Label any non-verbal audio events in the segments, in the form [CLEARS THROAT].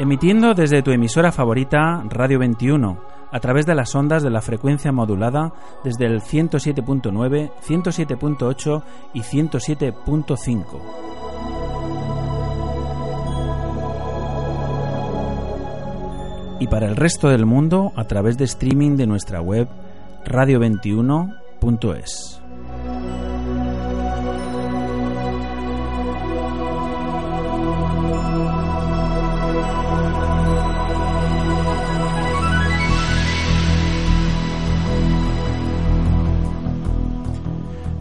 Emitiendo desde tu emisora favorita Radio 21 a través de las ondas de la frecuencia modulada desde el 107.9, 107.8 y 107.5. Y para el resto del mundo a través de streaming de nuestra web radio21.es.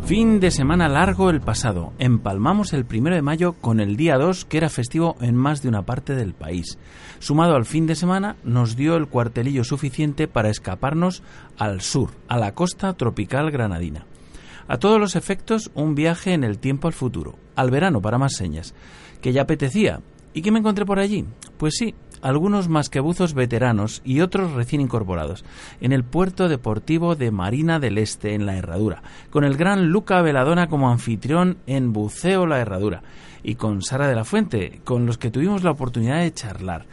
Fin de semana largo el pasado. Empalmamos el primero de mayo con el día 2, que era festivo en más de una parte del país. Sumado al fin de semana, nos dio el cuartelillo suficiente para escaparnos al sur, a la costa tropical granadina. A todos los efectos, un viaje en el tiempo al futuro, al verano para más señas, que ya apetecía. ¿Y qué me encontré por allí? Pues sí, algunos masquebuzos veteranos y otros recién incorporados, en el puerto deportivo de Marina del Este, en La Herradura, con el gran Luca Veladona como anfitrión en Buceo La Herradura, y con Sara de la Fuente, con los que tuvimos la oportunidad de charlar.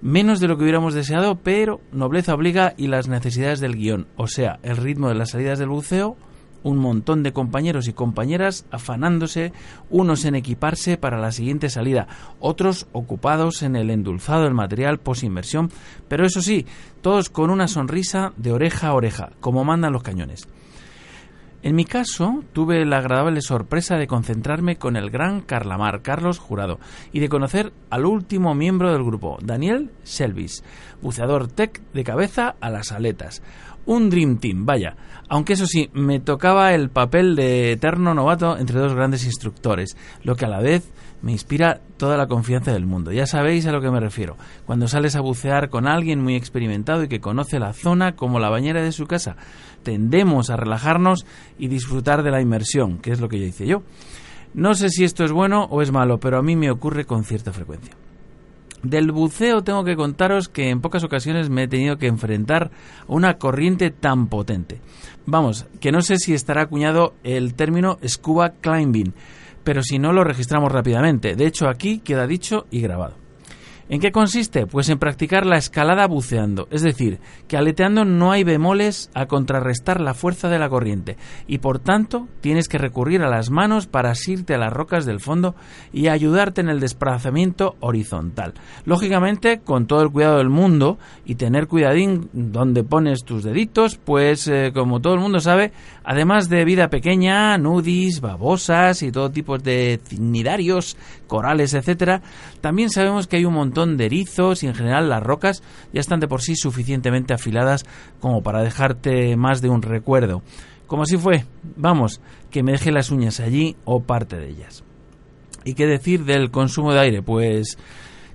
Menos de lo que hubiéramos deseado, pero nobleza obliga y las necesidades del guion, o sea, el ritmo de las salidas del buceo un montón de compañeros y compañeras afanándose, unos en equiparse para la siguiente salida, otros ocupados en el endulzado del material posinversión, pero eso sí, todos con una sonrisa de oreja a oreja, como mandan los cañones. En mi caso, tuve la agradable sorpresa de concentrarme con el gran Carlamar, Carlos Jurado, y de conocer al último miembro del grupo, Daniel Selvis, buceador tech de cabeza a las aletas un Dream Team, vaya. Aunque eso sí, me tocaba el papel de eterno novato entre dos grandes instructores, lo que a la vez me inspira toda la confianza del mundo. Ya sabéis a lo que me refiero. Cuando sales a bucear con alguien muy experimentado y que conoce la zona como la bañera de su casa, tendemos a relajarnos y disfrutar de la inmersión, que es lo que yo hice yo. No sé si esto es bueno o es malo, pero a mí me ocurre con cierta frecuencia. Del buceo tengo que contaros que en pocas ocasiones me he tenido que enfrentar a una corriente tan potente. Vamos, que no sé si estará acuñado el término scuba climbing, pero si no lo registramos rápidamente. De hecho, aquí queda dicho y grabado. ¿En qué consiste? Pues en practicar la escalada buceando, es decir, que aleteando no hay bemoles a contrarrestar la fuerza de la corriente y por tanto tienes que recurrir a las manos para asirte a las rocas del fondo y ayudarte en el desplazamiento horizontal. Lógicamente con todo el cuidado del mundo y tener cuidadín donde pones tus deditos, pues eh, como todo el mundo sabe, además de vida pequeña, nudis, babosas y todo tipo de cnidarios, corales, etcétera, también sabemos que hay un montón de erizos y en general las rocas ya están de por sí suficientemente afiladas como para dejarte más de un recuerdo. Como así fue, vamos, que me deje las uñas allí o parte de ellas. ¿Y qué decir del consumo de aire? Pues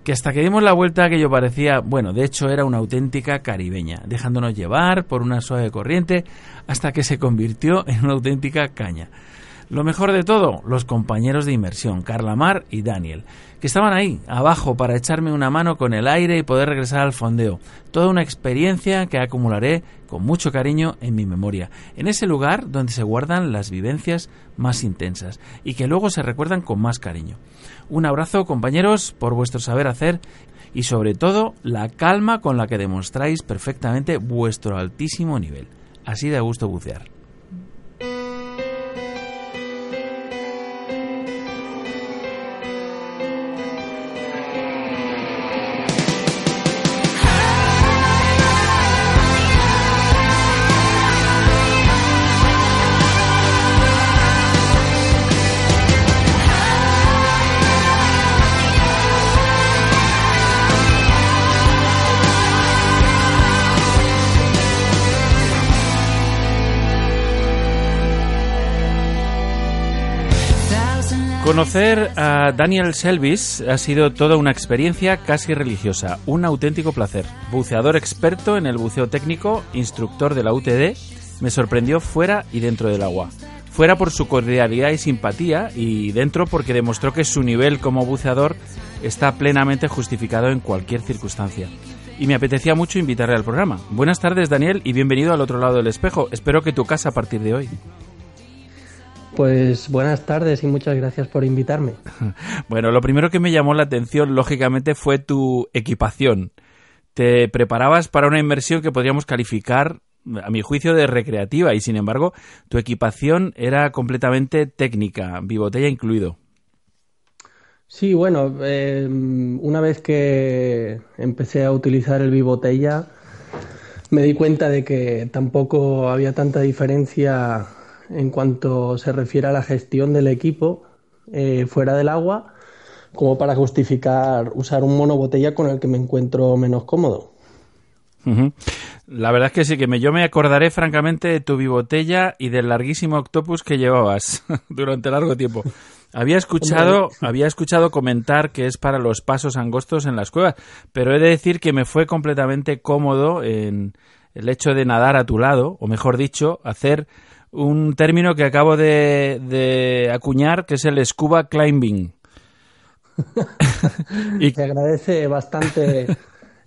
que hasta que dimos la vuelta aquello parecía, bueno, de hecho era una auténtica caribeña, dejándonos llevar por una suave corriente hasta que se convirtió en una auténtica caña. Lo mejor de todo, los compañeros de inmersión, Carla Mar y Daniel, que estaban ahí, abajo, para echarme una mano con el aire y poder regresar al fondeo. Toda una experiencia que acumularé con mucho cariño en mi memoria, en ese lugar donde se guardan las vivencias más intensas y que luego se recuerdan con más cariño. Un abrazo, compañeros, por vuestro saber hacer y sobre todo la calma con la que demostráis perfectamente vuestro altísimo nivel. Así de gusto bucear. Conocer a Daniel Selvis ha sido toda una experiencia casi religiosa, un auténtico placer. Buceador experto en el buceo técnico, instructor de la UTD, me sorprendió fuera y dentro del agua. Fuera por su cordialidad y simpatía y dentro porque demostró que su nivel como buceador está plenamente justificado en cualquier circunstancia. Y me apetecía mucho invitarle al programa. Buenas tardes Daniel y bienvenido al otro lado del espejo. Espero que tu casa a partir de hoy. Pues buenas tardes y muchas gracias por invitarme. [LAUGHS] Bueno, lo primero que me llamó la atención, lógicamente, fue tu equipación. Te preparabas para una inmersión que podríamos calificar, a mi juicio, de recreativa y, sin embargo, tu equipación era completamente técnica, bibotella incluido. Sí, bueno, eh, una vez que empecé a utilizar el bibotella, me di cuenta de que tampoco había tanta diferencia en cuanto se refiere a la gestión del equipo eh, fuera del agua, como para justificar usar un monobotella con el que me encuentro menos cómodo. La verdad es que sí, que yo me acordaré francamente de tu bibotella y del larguísimo octopus que llevabas [LAUGHS] durante largo tiempo. Había escuchado, había escuchado comentar que es para los pasos angostos en las cuevas, pero he de decir que me fue completamente cómodo en el hecho de nadar a tu lado, o mejor dicho, hacer un término que acabo de, acuñar, que es el scuba climbing. [LAUGHS] y te agradece bastante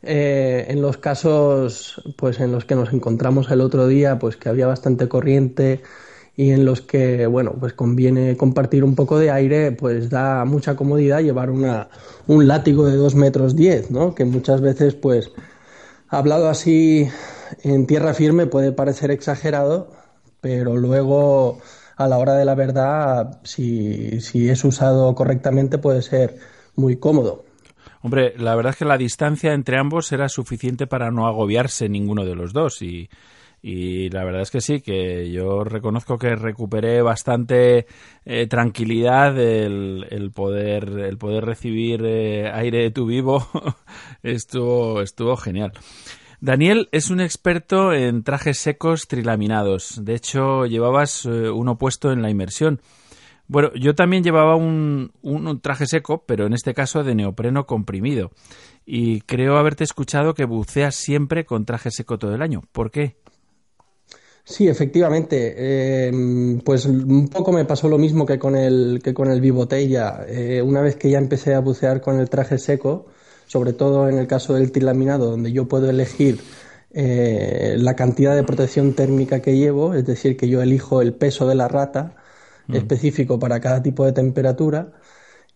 eh, en los casos pues en los que nos encontramos el otro día, pues que había bastante corriente y en los que, bueno, pues conviene compartir un poco de aire, pues da mucha comodidad llevar una, un látigo de 2 metros 10, ¿no? Que muchas veces, pues, hablado así en tierra firme puede parecer exagerado, pero luego a la hora de la verdad, si, si es usado correctamente, puede ser muy cómodo. Hombre, la verdad es que la distancia entre ambos era suficiente para no agobiarse ninguno de los dos y, y la verdad es que sí, que yo reconozco que recuperé bastante eh, tranquilidad el, el, poder el poder recibir eh, aire de tu vivo [LAUGHS] estuvo estuvo genial. Daniel es un experto en trajes secos trilaminados. De hecho, llevabas eh, uno puesto en la inmersión. Bueno, yo también llevaba un, un, traje seco, pero en este caso de neopreno comprimido. Y creo haberte escuchado que buceas siempre con traje seco todo el año. ¿Por qué? Sí, efectivamente. Em, pues un poco me pasó lo mismo que con el, que con el bibotella. Eh, una vez que ya empecé a bucear con el traje seco, sobre todo en el caso del trilaminado, donde yo puedo elegir eh, la cantidad de protección térmica que llevo, es decir, que yo elijo el peso de la rata mm. específico para cada tipo de temperatura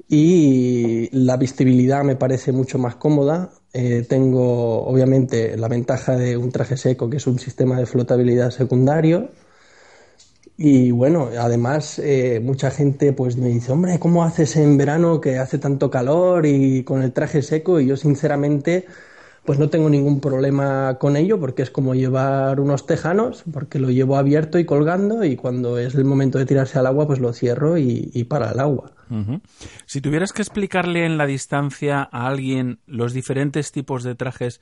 y la visibilidad me parece mucho más cómoda. Eh, tengo obviamente la ventaja de un traje seco que es un sistema de flotabilidad secundario y bueno, además eh, mucha gente pues me dice, hombre, ¿cómo haces en verano que hace tanto calor y con el traje seco? Y yo sinceramente pues no tengo ningún problema con ello porque es como llevar unos tejanos, porque lo llevo abierto y colgando y cuando es el momento de tirarse al agua pues lo cierro y, para el agua. Si tuvieras que explicarle en la distancia a alguien los diferentes tipos de trajes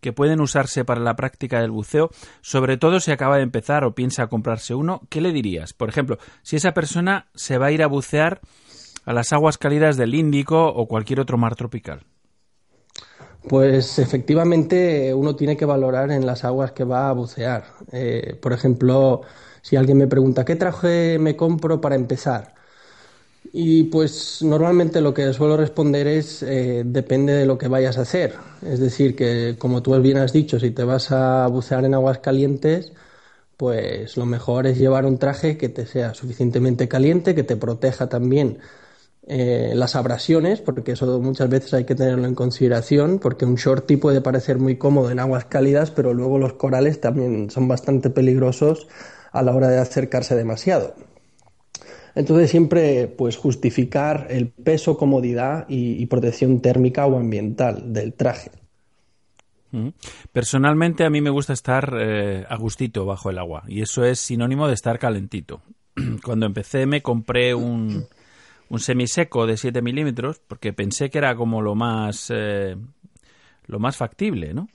que pueden usarse para la práctica del buceo, sobre todo si acaba de empezar o piensa comprarse uno, ¿qué le dirías? Por ejemplo, si esa persona se va a ir a bucear a las aguas cálidas del Índico o cualquier otro mar tropical. Pues efectivamente uno tiene que valorar en las aguas que va a bucear. Eh, por ejemplo, si alguien me pregunta, ¿qué traje me compro para empezar? Y pues normalmente lo que suelo responder es eh, depende de lo que vayas a hacer. Es decir, que como tú bien has dicho, si te vas a bucear en aguas calientes, pues lo mejor es llevar un traje que te sea suficientemente caliente, que te proteja también eh, las abrasiones, porque eso muchas veces hay que tenerlo en consideración, porque un shorty puede parecer muy cómodo en aguas cálidas, pero luego los corales también son bastante peligrosos a la hora de acercarse demasiado. Entonces siempre pues justificar el peso, comodidad y, protección térmica o ambiental del traje. Personalmente a mí me gusta estar eh, a gustito bajo el agua y eso es sinónimo de estar calentito. [CLEARS THROAT] Cuando empecé me compré un, un semiseco de 7 milímetros porque pensé que era como lo más, eh, lo más factible, ¿no?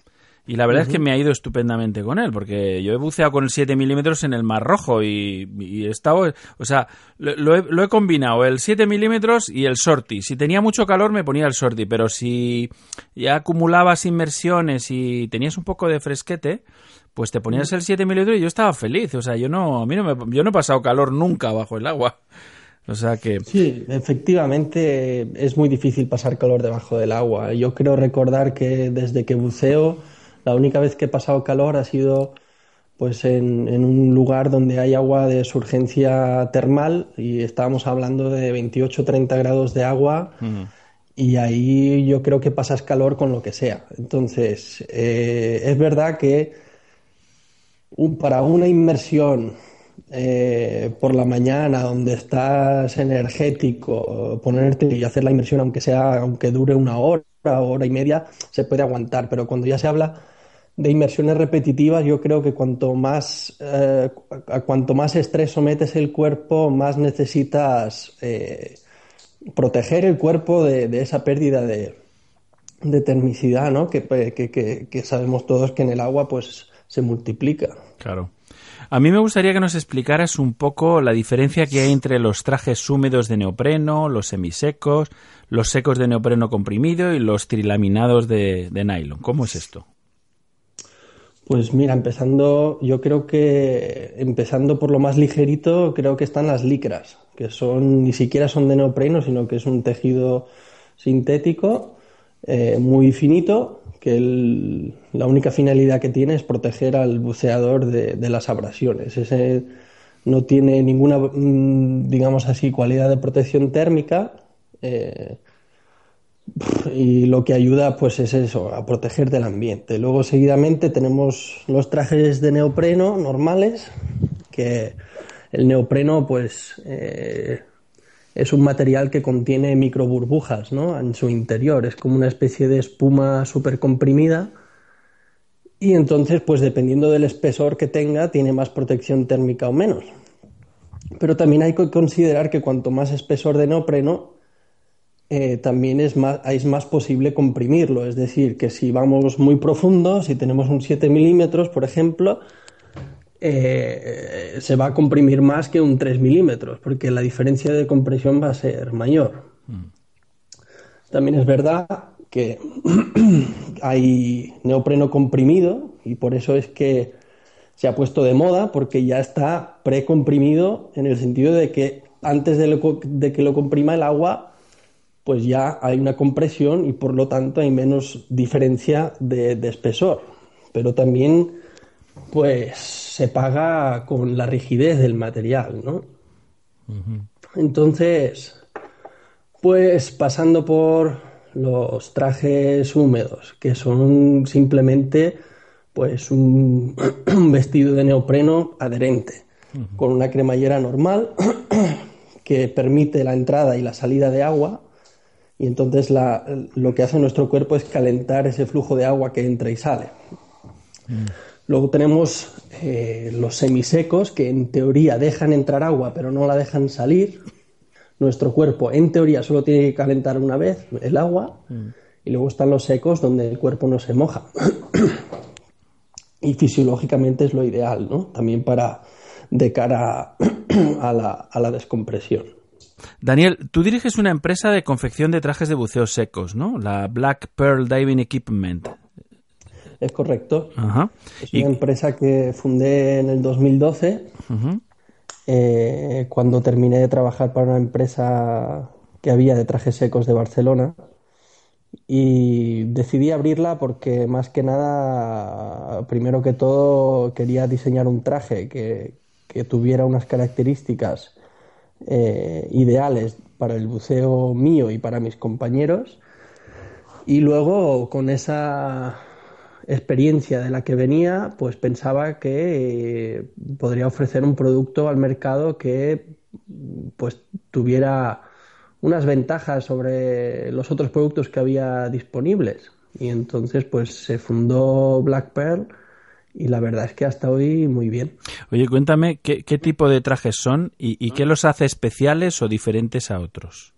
Y la verdad es que me ha ido estupendamente con él, porque yo he buceado con el 7 milímetros en el Mar Rojo y, he estado, o sea, lo, he, combinado, el 7 milímetros y el sorti. Si tenía mucho calor me ponía el sorti, pero si ya acumulabas inmersiones y tenías un poco de fresquete, pues te ponías el 7 milímetros y yo estaba feliz. O sea, yo no, a mí no me, yo no he pasado calor nunca bajo el agua. O sea que... Sí, efectivamente es muy difícil pasar calor debajo del agua. Yo creo recordar que desde que buceo la única vez que he pasado calor ha sido pues en, un lugar donde hay agua de surgencia termal y estábamos hablando de 28-30 grados de agua y ahí yo creo que pasas calor con lo que sea. Entonces, eh, es verdad que para una inmersión eh, por la mañana donde estás energético, ponerte y hacer la inmersión aunque sea, aunque dure una hora, hora y media, se puede aguantar, pero cuando ya se habla de inmersiones repetitivas, yo creo que cuanto más, eh, a cuanto más estrés sometes el cuerpo, más necesitas eh, proteger el cuerpo de, esa pérdida de, termicidad, ¿no? Que, que, sabemos todos que en el agua pues se multiplica. Claro. A mí me gustaría que nos explicaras un poco la diferencia que hay entre los trajes húmedos de neopreno, los semisecos, los secos de neopreno comprimido y los trilaminados de nylon. ¿Cómo es esto? Pues mira, empezando, yo creo que empezando por lo más ligerito, creo que están las licras, que son ni siquiera son de neopreno, sino que es un tejido sintético eh, muy finito, que la única finalidad que tiene es proteger al buceador de, las abrasiones. Ese no tiene ninguna, mm, digamos así, cualidad de protección térmica. Eh, y lo que ayuda pues es eso, a proteger del ambiente. Luego seguidamente tenemos los trajes de neopreno normales, que el neopreno pues eh, es un material que contiene microburbujas ¿no? en su interior, es como una especie de espuma súper comprimida y entonces pues dependiendo del espesor que tenga tiene más protección térmica o menos. Pero también hay que considerar que cuanto más espesor de neopreno, eh, también es más, es más posible comprimirlo. Es decir, que si vamos muy profundo, si tenemos un 7 milímetros, por ejemplo, eh, se va a comprimir más que un 3 milímetros, porque la diferencia de compresión va a ser mayor. Mm. También es verdad que [CLEARS THROAT] hay neopreno comprimido y por eso es que se ha puesto de moda, porque ya está precomprimido en el sentido de que antes de que lo comprima el agua, pues ya hay una compresión y por lo tanto hay menos diferencia de, espesor. Pero también pues se paga con la rigidez del material, ¿no? Entonces, pues pasando por los trajes húmedos, que son simplemente pues un, [CLEARS THROAT] vestido de neopreno adherente, con una cremallera normal [CLEARS THROAT] que permite la entrada y la salida de agua y entonces lo que hace nuestro cuerpo es calentar ese flujo de agua que entra y sale. Mm. Luego tenemos eh, los semisecos que en teoría dejan entrar agua pero no la dejan salir. Nuestro cuerpo en teoría solo tiene que calentar una vez el agua mm. y luego están los secos donde el cuerpo no se moja. y fisiológicamente es lo ideal, ¿no? También para de cara a [CLEARS THROAT] la descompresión. Daniel, tú diriges una empresa de confección de trajes de buceo secos, ¿no? La Black Pearl Diving Equipment. Es correcto. Es una empresa que fundé en el 2012, eh, cuando terminé de trabajar para una empresa que había de trajes secos de Barcelona. Y decidí abrirla porque más que nada, primero que todo, quería diseñar un traje que, tuviera unas características eh, ideales para el buceo mío y para mis compañeros. Y luego con esa experiencia de la que venía, pues pensaba que eh, podría ofrecer un producto al mercado que pues tuviera unas ventajas sobre los otros productos que había disponibles. Y entonces pues se fundó Black Pearl y la verdad es que hasta hoy muy bien. Oye, cuéntame qué, tipo de trajes son y qué los hace especiales o diferentes a otros.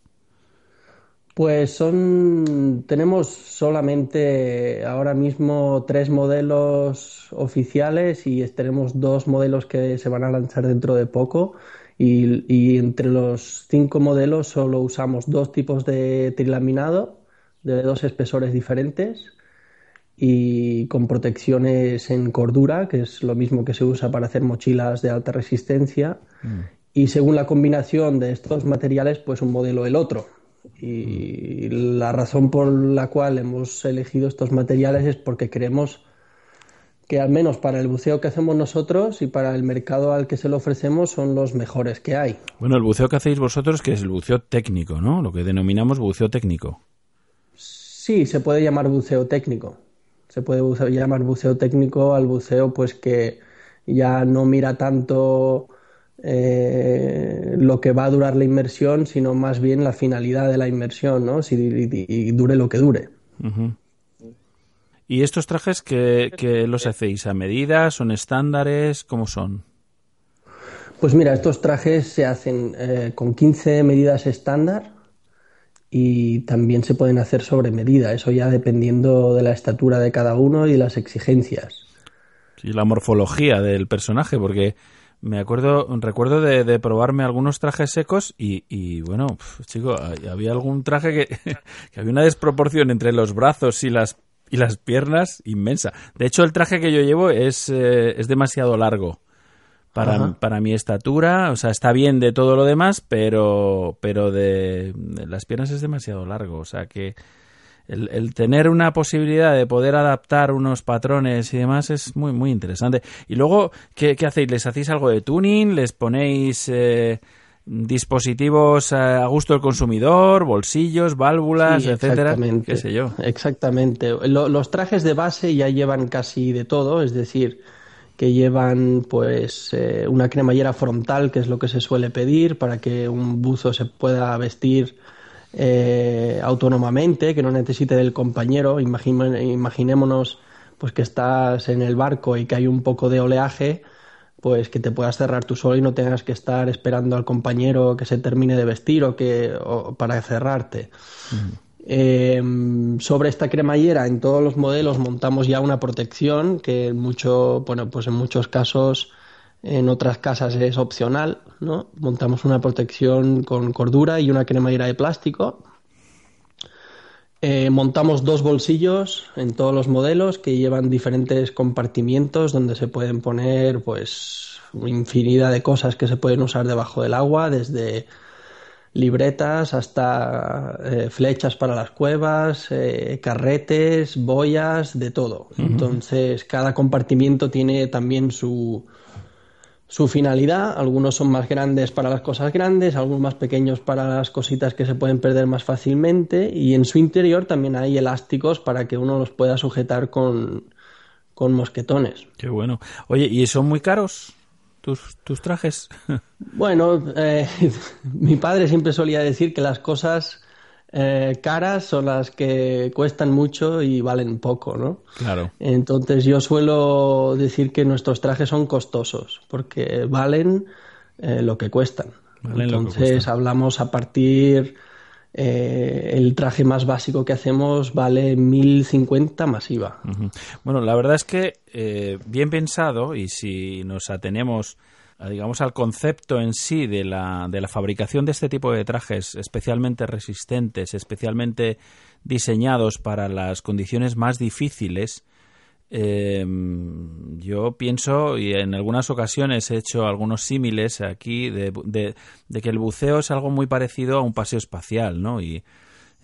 Pues son, tenemos solamente ahora mismo tres modelos oficiales y tenemos dos modelos que se van a lanzar dentro de poco y, entre los cinco modelos solo usamos dos tipos de trilaminado de dos espesores diferentes y con protecciones en cordura, que es lo mismo que se usa para hacer mochilas de alta resistencia. Mm. Y según la combinación de estos materiales, pues un modelo el otro. Y la razón por la cual hemos elegido estos materiales es porque creemos que al menos para el buceo que hacemos nosotros y para el mercado al que se lo ofrecemos son los mejores que hay. Bueno, el buceo que hacéis vosotros que es el buceo técnico, ¿no? Lo que denominamos buceo técnico. Sí, se puede llamar buceo técnico. Se puede llamar buceo técnico al buceo pues que ya no mira tanto eh, lo que va a durar la inmersión, sino más bien la finalidad de la inmersión, ¿no? Si, y, dure lo que dure. ¿Y estos trajes que, los hacéis? ¿A medida? ¿Son estándares? ¿Cómo son? Pues mira, estos trajes se hacen eh, con 15 medidas estándar y también se pueden hacer sobre medida, eso ya dependiendo de la estatura de cada uno y las exigencias. Y la morfología del personaje, porque me acuerdo, recuerdo de, probarme algunos trajes secos y, bueno, chico, había algún traje [LAUGHS] que, había una desproporción entre los brazos y las y las piernas inmensa. De hecho, el traje que yo llevo es, eh, es demasiado largo para, para, mi estatura. O sea, está bien de todo lo demás, pero, pero de las piernas es demasiado largo. O sea que el, tener una posibilidad de poder adaptar unos patrones y demás es muy, muy interesante. Y luego, ¿qué, hacéis? ¿Les hacéis algo de tuning? ¿Les ponéis eh, dispositivos a gusto del consumidor, bolsillos, válvulas, etcétera? ¿Qué sé yo? Exactamente. los trajes de base ya llevan casi de todo, es decir, que llevan pues eh, una cremallera frontal, que es lo que se suele pedir para que un buzo se pueda vestir eh, autónomamente, que no necesite del compañero. imaginémonos pues que estás en el barco y que hay un poco de oleaje, pues que te puedas cerrar tú solo y no tengas que estar esperando al compañero que se termine de vestir o que para cerrarte. Em, sobre esta cremallera en todos los modelos montamos ya una protección que mucho, bueno, pues en muchos casos en otras casas es opcional, ¿no? Montamos una protección con cordura y una cremallera de plástico. Eh, montamos dos bolsillos en todos los modelos que llevan diferentes compartimientos donde se pueden poner pues infinidad de cosas que se pueden usar debajo del agua, desde libretas hasta eh, flechas para las cuevas, eh, carretes, boyas, de todo. Entonces cada compartimiento tiene también su, su finalidad. Algunos son más grandes para las cosas grandes, algunos más pequeños para las cositas que se pueden perder más fácilmente. Y en su interior también hay elásticos para que uno los pueda sujetar con, con mosquetones. Qué bueno. Oye, ¿y son muy caros? Tus, tus trajes. [LAUGHS] bueno, eh, [LAUGHS] mi padre siempre solía decir que las cosas eh, caras son las que cuestan mucho y valen poco, ¿no? Claro. Entonces yo suelo decir que nuestros trajes son costosos porque valen eh, lo que cuestan. Entonces hablamos a partir eh, el traje más básico que hacemos vale 1050 masiva. Bueno, la verdad es que bien pensado y si nos atenemos digamos, al concepto en sí de la, de la fabricación de este tipo de trajes especialmente resistentes, especialmente diseñados para las condiciones más difíciles, eh, yo pienso, y en algunas ocasiones he hecho algunos símiles aquí, de, de, que el buceo es algo muy parecido a un paseo espacial, ¿no? Y,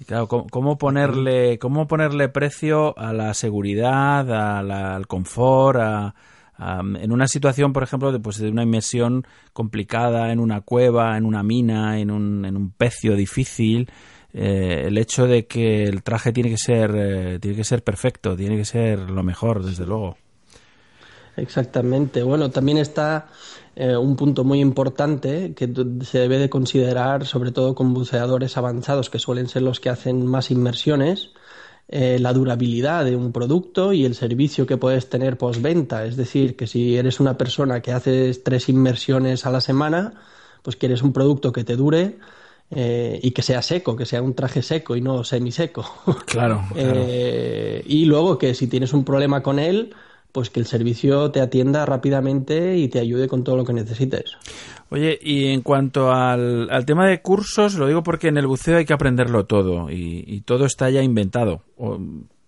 claro, ¿cómo, ponerle, ¿cómo ponerle precio a la seguridad, al confort, a, en una situación, por ejemplo, de, pues, de una inmersión complicada en una cueva, en una mina, en un, en un pecio difícil, eh, el hecho de que el traje tiene que ser eh, tiene que ser perfecto, tiene que ser lo mejor, desde luego. Exactamente. Bueno, también está eh, un punto muy importante que se debe de considerar, sobre todo con buceadores avanzados, que suelen ser los que hacen más inmersiones, la durabilidad de un producto y el servicio que puedes tener postventa. Es decir, que si eres una persona que haces tres inmersiones a la semana, pues quieres un producto que te dure eh, y que sea seco, que sea un traje seco y no semiseco. [LAUGHS] Claro. Eh, y luego que si tienes un problema con él, pues que el servicio te atienda rápidamente y te ayude con todo lo que necesites. Oye, y en cuanto al, tema de cursos, lo digo porque en el buceo hay que aprenderlo todo y, todo está ya inventado. O,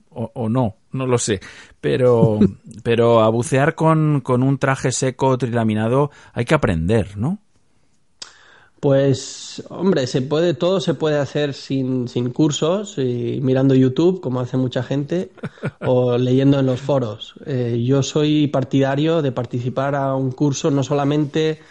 o, no, no lo sé. Pero, [LAUGHS] pero a bucear con, con un traje seco trilaminado hay que aprender, ¿no? Pues, hombre, se puede, todo se puede hacer sin, sin cursos y mirando YouTube, como hace mucha gente, [LAUGHS] o leyendo en los foros. Eh, yo soy partidario de participar a un curso no solamente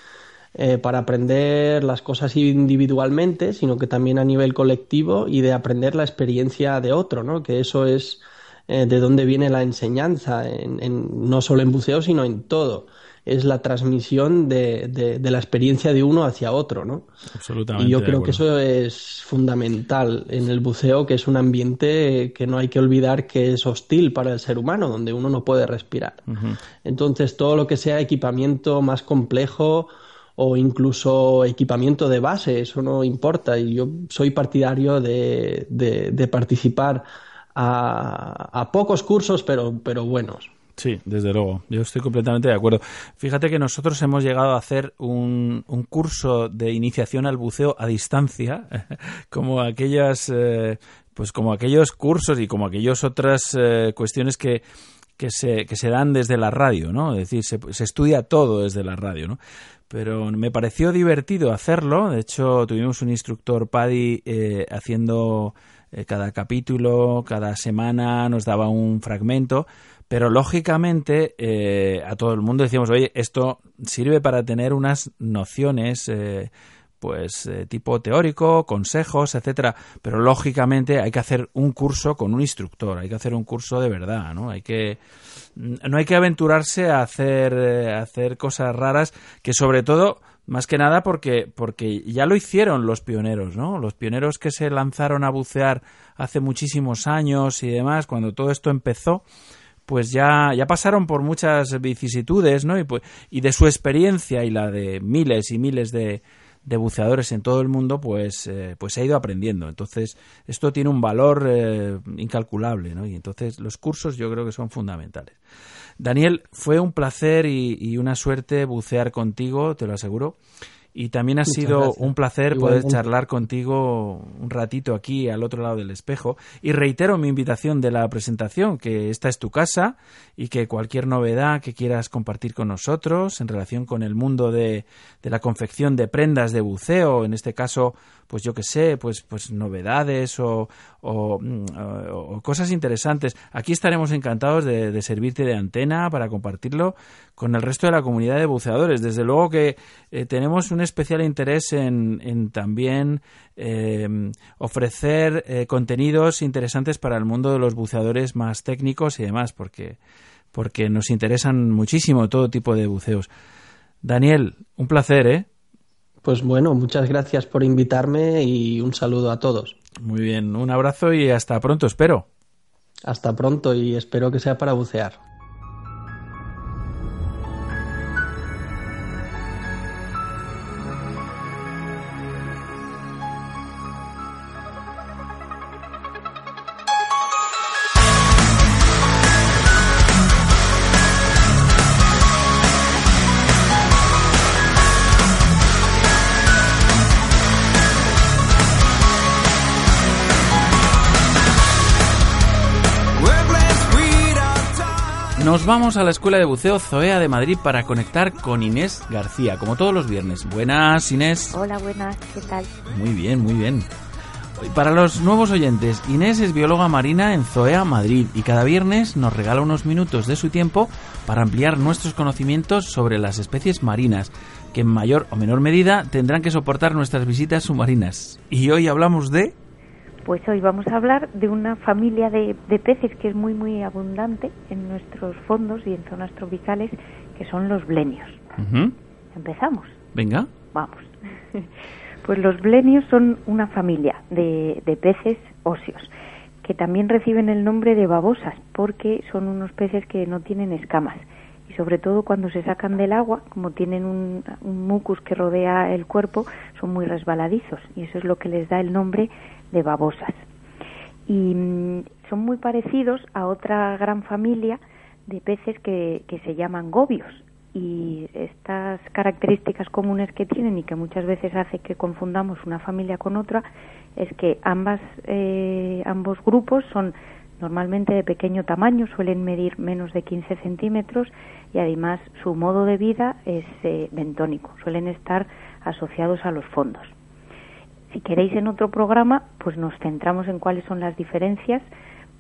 eh, para aprender las cosas individualmente, sino que también a nivel colectivo y de aprender la experiencia de otro, ¿no? Que eso es eh, de dónde viene la enseñanza, en, no solo en buceo, sino en todo es la transmisión de, de, la experiencia de uno hacia otro, ¿no? Absolutamente. Y yo creo que eso es fundamental en el buceo, que es un ambiente que no hay que olvidar que es hostil para el ser humano, donde uno no puede respirar. Entonces, todo lo que sea equipamiento más complejo o incluso equipamiento de base, eso no importa. Y yo soy partidario de, de, participar a, a, pocos cursos, pero, pero buenos. Sí, desde luego. Yo estoy completamente de acuerdo. Fíjate que nosotros hemos llegado a hacer un, un curso de iniciación al buceo a distancia, [LAUGHS] como aquellas, eh, pues como aquellos cursos y como aquellas otras eh, cuestiones que, que se, que se dan desde la radio, ¿no? Es decir, se, se estudia todo desde la radio, ¿no? Pero me pareció divertido hacerlo. De hecho, tuvimos un instructor, Paddy, eh, haciendo cada capítulo, cada semana nos daba un fragmento pero lógicamente eh, a todo el mundo decíamos, oye, esto sirve para tener unas nociones, eh, pues eh, tipo teórico, consejos, etcétera. Pero lógicamente hay que hacer un curso con un instructor, hay que hacer un curso de verdad, ¿no? Hay que no hay que aventurarse a hacer, a hacer cosas raras que sobre todo más que nada porque, porque ya lo hicieron los pioneros, ¿no? Los pioneros que se lanzaron a bucear hace muchísimos años y demás, cuando todo esto empezó, pues ya, ya pasaron por muchas vicisitudes, ¿no? Y, pues, y de su experiencia y la de miles y miles de, de buceadores en todo el mundo, pues, eh, pues se ha ido aprendiendo. Entonces, esto tiene un valor eh, incalculable, ¿no? Y entonces los cursos yo creo que son fundamentales. Daniel, fue un placer y, y una suerte bucear contigo, te lo aseguro. Y también ha sido un placer poder charlar contigo un ratito aquí al otro lado del espejo. Y reitero mi invitación de la presentación, que esta es tu casa y que cualquier novedad que quieras compartir con nosotros en relación con el mundo de, de la confección de prendas de buceo, en este caso pues yo qué sé, pues, pues novedades o, o, mm, cosas interesantes. Aquí estaremos encantados de, servirte de antena para compartirlo con el resto de la comunidad de buceadores. Desde luego que eh, tenemos un especial interés en, en también em, ofrecer eh, contenidos interesantes para el mundo de los buceadores más técnicos y demás, porque, porque nos interesan muchísimo todo tipo de buceos. Daniel, un placer, ¿eh? Pues bueno, muchas gracias por invitarme y un saludo a todos. Muy bien, un abrazo y hasta pronto, espero. Hasta pronto y espero que sea para bucear. Nos vamos a la Escuela de Buceo Zoea de Madrid para conectar con Inés García, como todos los viernes. Buenas, Inés. Hola, buenas, ¿qué tal? Muy bien, muy bien. Para los nuevos oyentes, Inés es bióloga marina en Zoea Madrid y cada viernes nos regala unos minutos de su tiempo para ampliar nuestros conocimientos sobre las especies marinas, que en mayor o menor medida tendrán que soportar nuestras visitas submarinas. Y hoy hablamos de... Pues hoy vamos a hablar de una familia de, peces que es muy muy abundante en nuestros fondos y en zonas tropicales, que son los blenios. ¿Empezamos? Venga. Vamos. [LAUGHS] pues los blenios son una familia de, de peces óseos que también reciben el nombre de babosas porque son unos peces que no tienen escamas y sobre todo cuando se sacan del agua, como tienen un, un, mucus que rodea el cuerpo, son muy resbaladizos y eso es lo que les da el nombre de babosas. Y mm, son muy parecidos a otra gran familia de peces que, se llaman gobios. Y estas características comunes que tienen y que muchas veces hace que confundamos una familia con otra es que ambas, eh, ambos grupos son normalmente de pequeño tamaño, suelen medir menos de 15 centímetros y además su modo de vida es eh, bentónico, suelen estar asociados a los fondos. Si queréis en otro programa, pues nos centramos en cuáles son las diferencias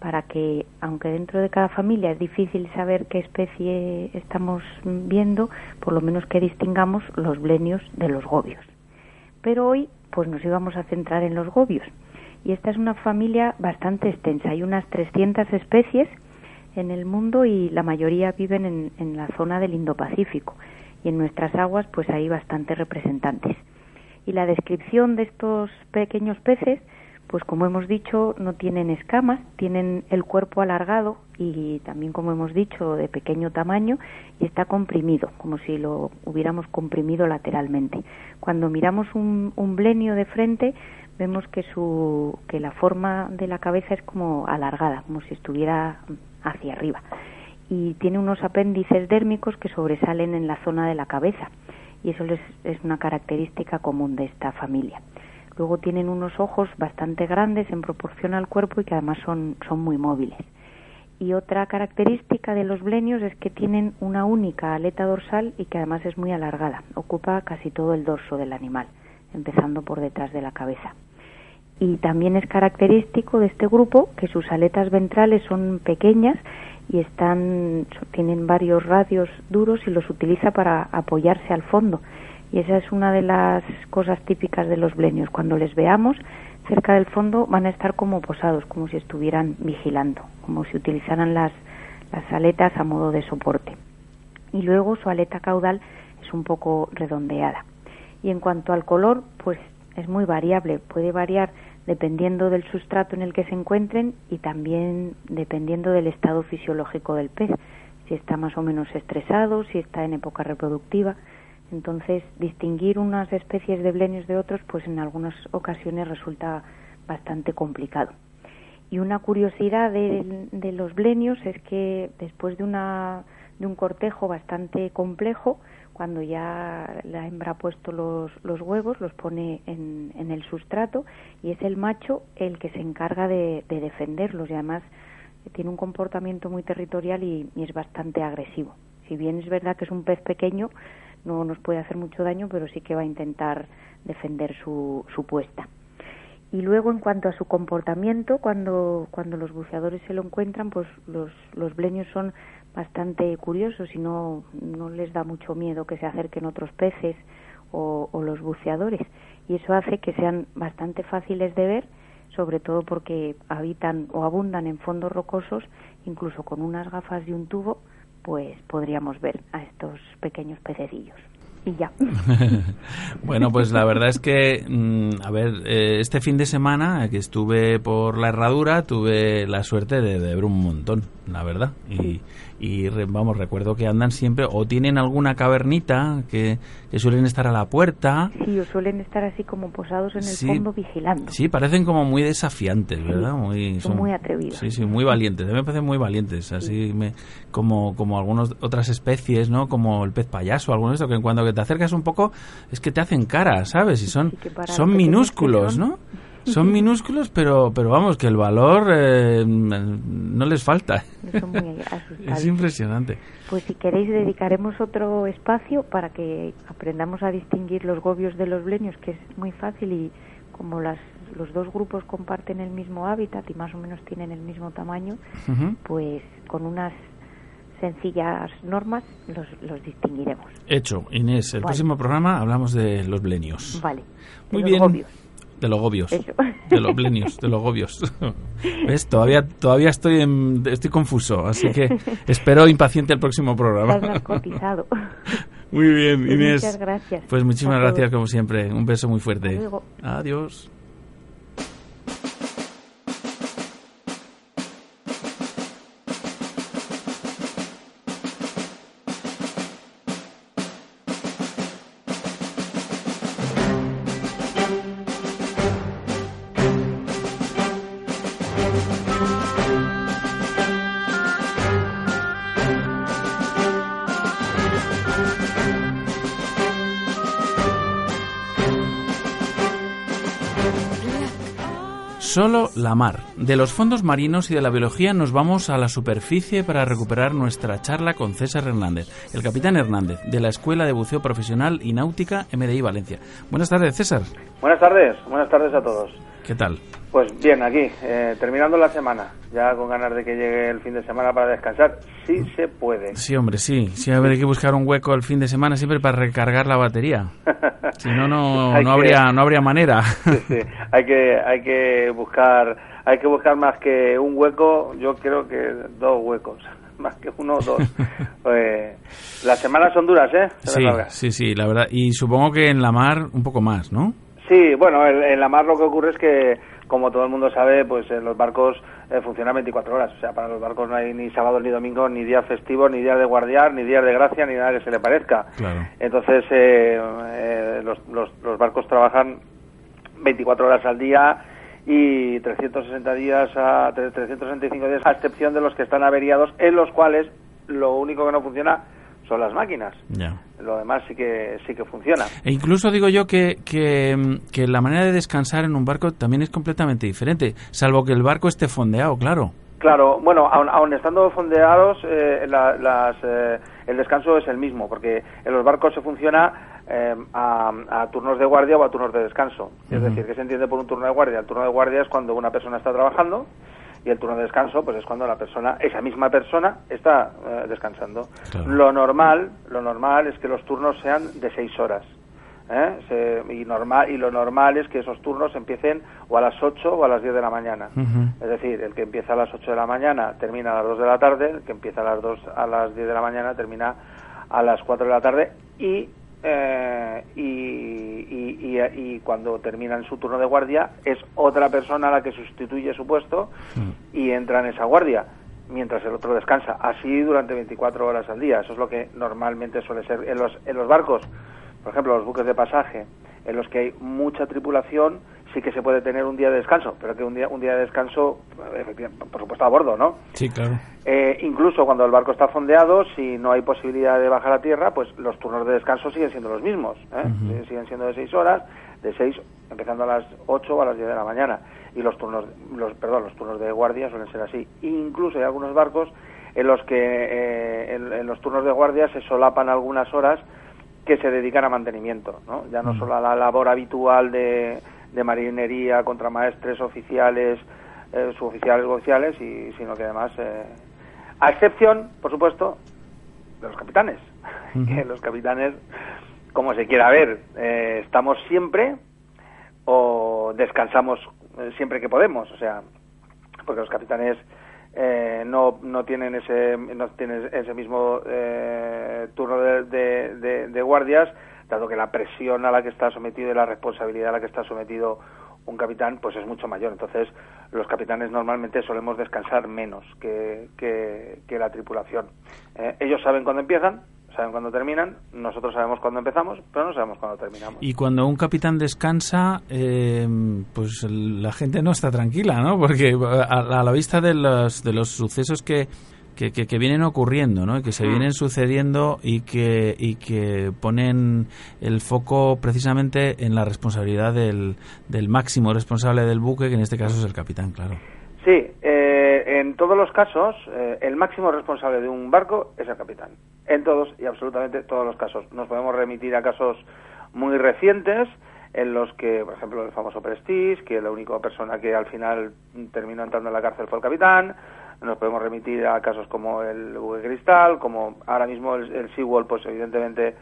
para que, aunque dentro de cada familia es difícil saber qué especie estamos viendo, por lo menos que distingamos los blenios de los gobios. Pero hoy, pues nos íbamos a centrar en los gobios. Y esta es una familia bastante extensa. Hay unas 300 especies en el mundo y la mayoría viven en, en la zona del Indo-Pacífico. Y en nuestras aguas, pues hay bastantes representantes. Y la descripción de estos pequeños peces, pues como hemos dicho, no tienen escamas, tienen el cuerpo alargado y también, como hemos dicho, de pequeño tamaño y está comprimido, como si lo hubiéramos comprimido lateralmente. Cuando miramos un, un blenio de frente, vemos que, su, que la forma de la cabeza es como alargada, como si estuviera hacia arriba. Y tiene unos apéndices dérmicos que sobresalen en la zona de la cabeza y eso es una característica común de esta familia. Luego tienen unos ojos bastante grandes en proporción al cuerpo y que además son, son muy móviles. Y otra característica de los blenios es que tienen una única aleta dorsal y que además es muy alargada. Ocupa casi todo el dorso del animal, empezando por detrás de la cabeza. Y también es característico de este grupo que sus aletas ventrales son pequeñas y están tienen varios radios duros y los utiliza para apoyarse al fondo. Y esa es una de las cosas típicas de los blenios cuando les veamos cerca del fondo van a estar como posados como si estuvieran vigilando como si utilizaran las las aletas a modo de soporte. Y luego su aleta caudal es un poco redondeada. Y en cuanto al color pues es muy variable puede variar dependiendo del sustrato en el que se encuentren y también dependiendo del estado fisiológico del pez, si está más o menos estresado, si está en época reproductiva. Entonces, distinguir unas especies de blenios de otros, pues en algunas ocasiones resulta bastante complicado. Y una curiosidad de, los blenios es que después de, una, de un cortejo bastante complejo, cuando ya la hembra ha puesto los, los huevos, los pone en, en, el sustrato y es el macho el que se encarga de, de defenderlos y además tiene un comportamiento muy territorial y, es bastante agresivo. Si bien es verdad que es un pez pequeño, no nos puede hacer mucho daño, pero sí que va a intentar defender su, su puesta. Y luego, en cuanto a su comportamiento, cuando, cuando los buceadores se lo encuentran, pues los bleños son bastante curiosos y no, no les da mucho miedo que se acerquen otros peces o, o, los buceadores. Y eso hace que sean bastante fáciles de ver, sobre todo porque habitan o abundan en fondos rocosos, incluso con unas gafas y un tubo, pues podríamos ver a estos pequeños pececillos y ya. [LAUGHS] bueno, pues la verdad es que, mm, a ver, eh, este fin de semana que estuve por la herradura tuve la suerte de, de ver un montón, la verdad. Y, y vamos, recuerdo que andan siempre o tienen alguna cavernita que, que, suelen estar a la puerta. Sí, o suelen estar así como posados en el sí, fondo vigilando. Sí, parecen como muy desafiantes, ¿verdad? Muy, son, son, muy atrevidos. Sí, sí, muy valientes. A mí me parecen muy valientes, así sí. me, como, como algunas otras especies, ¿no? Como el pez payaso, algunos de estos, que en cuando te acercas un poco es que te hacen cara, ¿sabes? Y son, son minúsculos, ¿no? Son [LAUGHS] minúsculos, pero, pero vamos, que el valor eh, no les falta. Son muy. [LAUGHS] Es impresionante. Pues si queréis dedicaremos otro espacio para que aprendamos a distinguir los gobios de los blenios, que es muy fácil y como las, los dos grupos comparten el mismo hábitat y más o menos tienen el mismo tamaño, pues con unas sencillas normas los, los distinguiremos. Hecho, Inés, el Vale. próximo programa hablamos de los blenios. Vale. Muy los bien. gobios. De los gobios. Eso. De los blenios, de los gobios. [LAUGHS] ¿Ves? Todavía, todavía estoy, en- estoy confuso, así que espero impaciente el próximo programa. Estás narcotizado. Muy bien, Pues Inés. muchas gracias. Pues muchísimas gracias, como siempre. Un beso muy fuerte. Adiós. Mar. De los fondos marinos y de la biología nos vamos a la superficie para recuperar nuestra charla con César Hernández, el capitán Hernández, de la Escuela de Buceo Profesional y Náutica MDI Valencia. Buenas tardes, César. Buenas tardes, buenas tardes a todos. ¿Qué tal? Pues bien, aquí, eh, terminando la semana, ya con ganas de que llegue el fin de semana para descansar, sí se puede. Sí, hombre, sí. Sí, habrá que buscar un hueco el fin de semana siempre para recargar la batería. [LAUGHS] Si no, no, no, que- habría, no habría manera. Sí, sí, hay que hay que buscar hay que buscar más que un hueco, yo creo que dos huecos, [LAUGHS] más que uno o dos. [LAUGHS] Pues, las semanas son duras, ¿eh? Se Sí, sí, sí, la verdad. Y supongo que en la mar un poco más, ¿no? Sí, bueno, en, en la mar lo que ocurre es que, como todo el mundo sabe, pues en los barcos eh, funcionan 24 horas. O sea, para los barcos no hay ni sábados ni domingos, ni días festivos, ni días de guardiar, ni días de gracia, ni nada que se le parezca. Claro. Entonces, eh, eh, los, los, los barcos trabajan 24 horas al día y 360 días a 365 días, a excepción de los que están averiados, en los cuales lo único que no funciona son las máquinas. Ya. Lo demás sí que sí que funciona. E incluso digo yo que, que, mm, que la manera de descansar en un barco también es completamente diferente, salvo que el barco esté fondeado, claro. Claro, bueno, aun, aun estando fondeados, eh, la- las, eh, el descanso es el mismo, porque en los barcos se funciona eh, a, a turnos de guardia o a turnos de descanso. Es decir, que se entiende por un turno de guardia? El turno de guardia es cuando una persona está trabajando y el turno de descanso pues es cuando la persona, esa misma persona, está eh, descansando. Claro. Lo normal, lo normal es que los turnos sean de seis horas. ¿eh? Se- y, normal, y lo normal es que esos turnos empiecen o a las 8 o a las 10 de la mañana. Es decir, el que empieza a las 8 de la mañana termina a las 2 de la tarde, el que empieza a las 2 a las 10 de la mañana termina a las 4 de la tarde y, eh, y, y, y- y cuando terminan su turno de guardia es otra persona la que sustituye su puesto y entra en esa guardia mientras el otro descansa. Así durante 24 horas al día. Eso es lo que normalmente suele ser en los, en los barcos. Por ejemplo, los buques de pasaje, en los que hay mucha tripulación, sí que se puede tener un día de descanso, pero que un día, un día de descanso, por supuesto, a bordo, ¿no? Sí, claro. Eh, incluso cuando el barco está fondeado, si no hay posibilidad de bajar a tierra, pues los turnos de descanso siguen siendo los mismos. ¿eh? Siguen siendo de seis horas, de seis empezando a las 8 o a las 10 de la mañana. Y los turnos, los, perdón, los turnos de guardia suelen ser así. Incluso hay algunos barcos en los que eh, en, en los turnos de guardia se solapan algunas horas que se dedican a mantenimiento, ¿no? Ya no solo a la labor habitual de, de marinería, contramaestres, oficiales, eh, suboficiales, oficiales, y, sino que además, eh, a excepción, por supuesto, de los capitanes, [LAUGHS] que los capitanes, como se quiera ver, eh, estamos siempre o descansamos eh, siempre que podemos, o sea, porque los capitanes eh, no, no tienen ese no tienen ese mismo eh, turno de, de- de- de guardias, dado que la presión a la que está sometido y la responsabilidad a la que está sometido un capitán pues es mucho mayor. Entonces los capitanes normalmente solemos descansar menos que, que- que la tripulación. Eh, ellos saben cuándo empiezan, saben cuándo terminan, nosotros sabemos cuándo empezamos, pero no sabemos cuándo terminamos. Y cuando un capitán descansa, eh, pues la gente no está tranquila, ¿no? Porque a, a la vista de los, de los sucesos que, que, que, vienen ocurriendo, ¿no? que se mm. vienen sucediendo y que, y que ponen el foco precisamente en la responsabilidad del, del máximo responsable del buque, que en este caso es el capitán, claro. Sí, eh, en todos los casos, eh, el máximo responsable de un barco es el capitán. En todos y absolutamente todos los casos. Nos podemos remitir a casos muy recientes en los que, por ejemplo, el famoso Prestige, que la única persona que al final terminó entrando en la cárcel fue el capitán. Nos podemos remitir a casos como el buque Cristal, como ahora mismo el, el Seawall, pues evidentemente,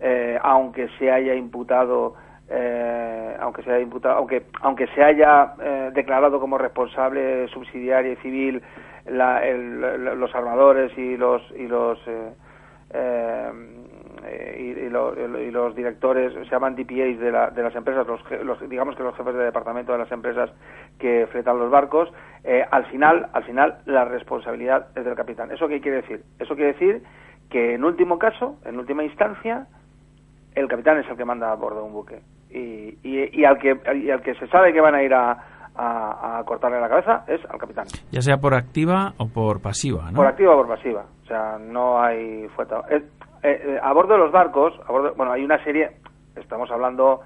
eh, aunque se haya imputado eh, aunque se haya imputado, aunque aunque se haya eh, declarado como responsable subsidiario y civil la, los armadores y los y los eh, eh y, los directores se llaman DPAs de, la, de las empresas, los, digamos que los jefes de departamento de las empresas que fletan los barcos, eh, al final al final la responsabilidad es del capitán. ¿Eso qué quiere decir? Eso quiere decir que en último caso, en última instancia, el capitán es el que manda a bordo un buque y, y, al que al que se sabe que van a ir a, a, cortarle la cabeza es al capitán. Ya sea por activa o por pasiva, ¿no? Por activa o por pasiva. O sea, no hay fuerza. Eh, eh, a bordo de los barcos, a bordo, bueno, hay una serie, estamos hablando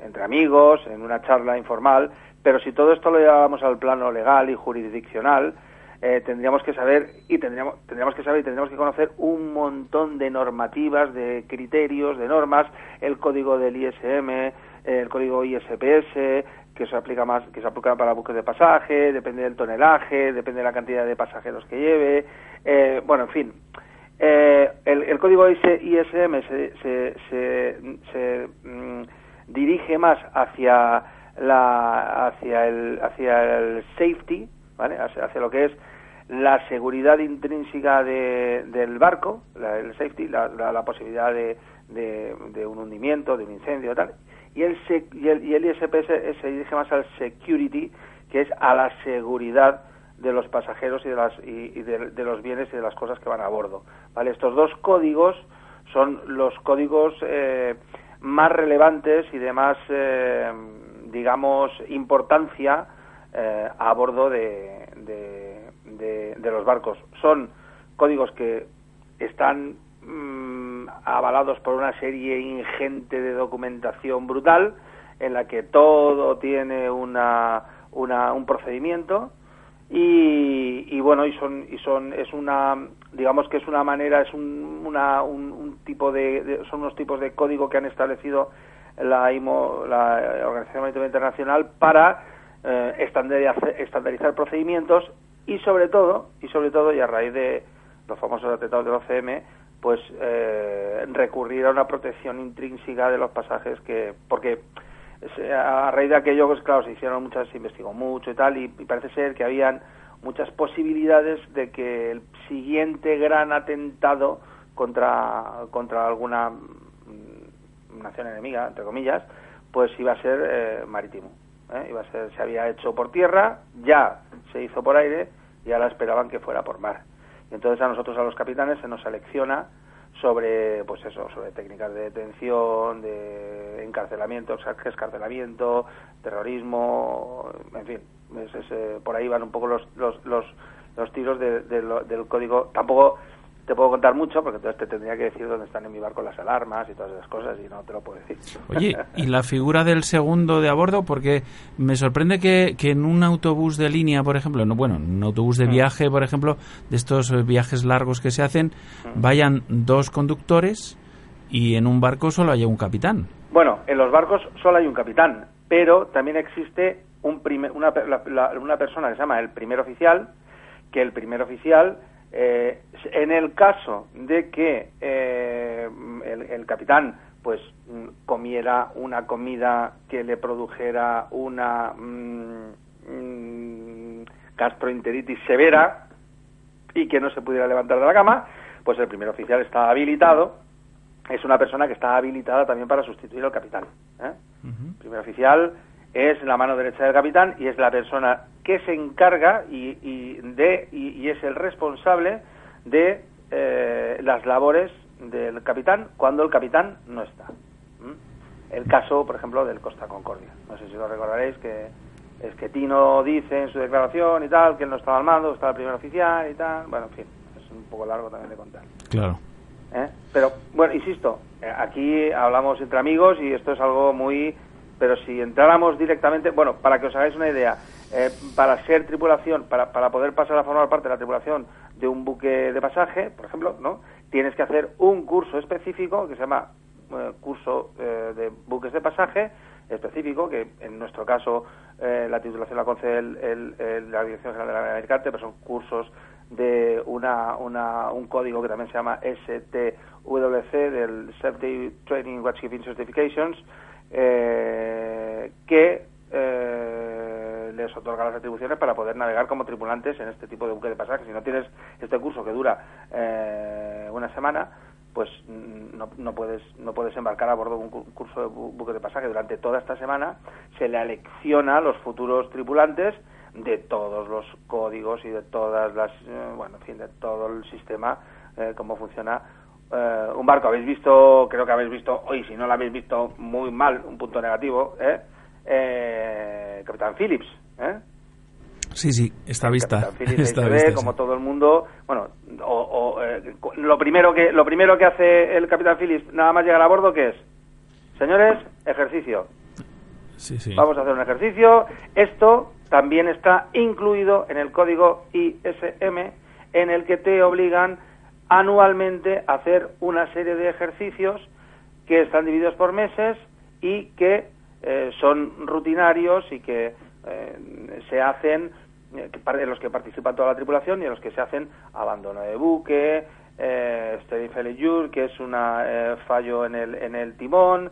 entre amigos, en una charla informal, pero si todo esto lo llevábamos al plano legal y jurisdiccional, eh, tendríamos que saber y tendríamos, tendríamos que saber y tendríamos que conocer un montón de normativas, de criterios, de normas, el código del ISM, el código ISPS, que se aplica más, que se aplica para buques de pasaje, depende del tonelaje, depende de la cantidad de pasajeros que lleve, eh, bueno, en fin. Eh, el, código ISM se, se, se, mm, dirige más hacia la hacia el hacia el safety, ¿vale? Hacia, lo que es la seguridad intrínseca de, del barco, el safety, la, la, posibilidad de, de, de, un hundimiento, de un incendio, tal, y el, y el, y el ISPS se dirige más al security, que es a la seguridad de los pasajeros y de, las, y, de, los bienes y de las cosas que van a bordo. ¿vale? Estos dos códigos son los códigos eh, más relevantes y de más, eh, digamos, importancia eh, a bordo de, de, los barcos. Son códigos que están Mm, avalados por una serie ingente de documentación brutal en la que todo tiene una, una un procedimiento y, y, bueno y son y son es una digamos que es una manera es un, una, un, tipo de, son unos tipos de código que han establecido la IMO la Organización Marítima Internacional para eh, estandarizar, estandarizar procedimientos y sobre todo y sobre todo y a raíz de los famosos atentados del OCM pues eh, recurrir a una protección intrínseca de los pasajes que porque a raíz de aquello pues claro se hicieron muchas se investigó mucho y tal y, parece ser que habían muchas posibilidades de que el siguiente gran atentado contra contra alguna mm, nación enemiga entre comillas pues iba a ser eh, marítimo ¿eh? iba a ser se había hecho por tierra ya se hizo por aire y ahora esperaban que fuera por mar entonces a nosotros, a los capitanes, se nos selecciona sobre, pues eso, sobre técnicas de detención, de encarcelamiento, escarcelamiento, terrorismo, en fin, eh, por ahí van un poco los, los, los, los tiros del código. Tampoco te puedo contar mucho porque entonces te tendría que decir dónde están en mi barco las alarmas y todas esas cosas y no te lo puedo decir. Oye, [LAUGHS] ¿y la figura del segundo de a bordo? Porque me sorprende que, que en un autobús de línea, por ejemplo, no, bueno, en un autobús de mm. viaje, por ejemplo, de estos viajes largos que se hacen, mm. vayan dos conductores y en un barco solo haya un capitán. Bueno, en los barcos solo hay un capitán, pero también existe un una, una persona que se llama el primer oficial, que el primer oficial eh, en el caso de que eh, el, capitán pues comiera una comida que le produjera una mm, mm, gastroenteritis severa y que no se pudiera levantar de la cama, pues el primer oficial está habilitado, es una persona que está habilitada también para sustituir al capitán. ¿eh? Primer oficial es la mano derecha del capitán y es la persona que se encarga y, de, y, es el responsable de eh, las labores del capitán cuando el capitán no está. El caso, por ejemplo, del Costa Concordia. No sé si lo recordaréis que es que Tino dice en su declaración y tal que él no estaba al mando, estaba el primer oficial y tal. Bueno, en fin, es poco largo también de contar. Claro. ¿Eh? Pero, bueno, insisto, eh, aquí hablamos entre amigos y esto es algo muy... Pero si entráramos directamente, bueno, para que os hagáis una idea, eh, para ser tripulación, para, para poder pasar a formar parte de la tripulación de un buque de pasaje, por ejemplo, ¿no? Tienes que hacer un curso específico que se llama curso de buques de pasaje específico, que en nuestro caso la titulación la concede el, la Dirección General de la Mercante, pero son cursos de una, una, un código que también se llama STWC, del Safety Training Watchkeeping Certifications, eh, que eh, les otorga las atribuciones para poder navegar como tripulantes en este tipo de buque de pasaje. Si no tienes este curso que dura eh, una semana, pues no, no, puedes no puedes embarcar a bordo de un curso de buque de pasaje. Durante toda esta semana se le alecciona a los futuros tripulantes de todos los códigos y de todas las, eh, bueno, en fin, de todo el sistema, eh, cómo funciona eh, un barco. Habéis visto, creo que habéis visto hoy, si no lo habéis visto muy mal, un punto negativo, ¿eh? Capitán Phillips, ¿eh? Sí, sí, está vista. Capitán [LAUGHS] Phillips se ve, como todo el mundo, bueno, o, lo primero que lo primero que hace el Capitán Phillips nada más llegar a bordo, ¿qué es? Señores, ejercicio. Sí, sí. Vamos a hacer un ejercicio. Esto también está incluido en el código ISM en el que te obligan anualmente hacer una serie de ejercicios que están divididos por meses y que eh, son rutinarios y que eh, se hacen eh, en los que participa toda la tripulación y en los que se hacen abandono de buque, eh, steady failure, que es un fallo en el, en el timón,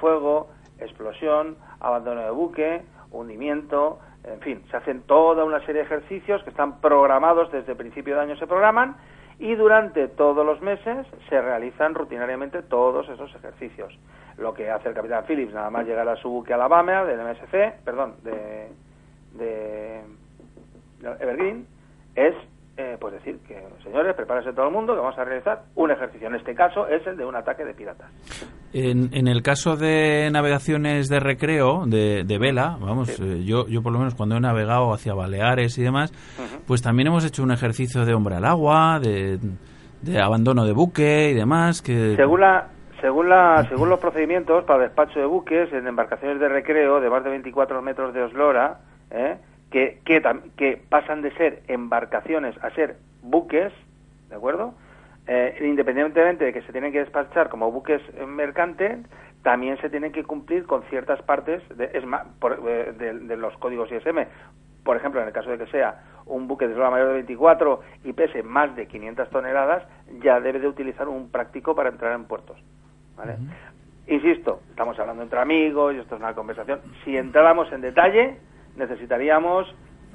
fuego, explosión, abandono de buque, hundimiento, en fin, se hacen toda una serie de ejercicios que están programados desde principio de año, se programan y durante todos los meses se realizan rutinariamente todos esos ejercicios. Lo que hace el capitán Phillips, nada más llegar a su buque Alabama del MSC, perdón, de, de Evergreen, es eh, pues decir que, señores, prepárense todo el mundo que vamos a realizar un ejercicio. En este caso es el de un ataque de piratas. En, en el caso de navegaciones de recreo, de, vela, vamos, eh, yo, yo por lo menos cuando he navegado hacia Baleares y demás, pues también hemos hecho un ejercicio de hombre al agua, de, de abandono de buque y demás. que Según la, según, la, según los procedimientos para despacho de buques en embarcaciones de recreo de más de 24 metros de oslora, ¿eh? Que, que, que pasan de ser embarcaciones a ser buques, ¿de acuerdo? Eh, independientemente de que se tienen que despachar como buques mercantes, también se tienen que cumplir con ciertas partes de, eh, de, los códigos ISM. Por ejemplo, en el caso de que sea un buque de eslora mayor de 24 y pese más de 500 toneladas, ya debe de utilizar un práctico para entrar en puertos. ¿vale? Insisto, estamos hablando entre amigos y esto es una conversación. Si entráramos en detalle, necesitaríamos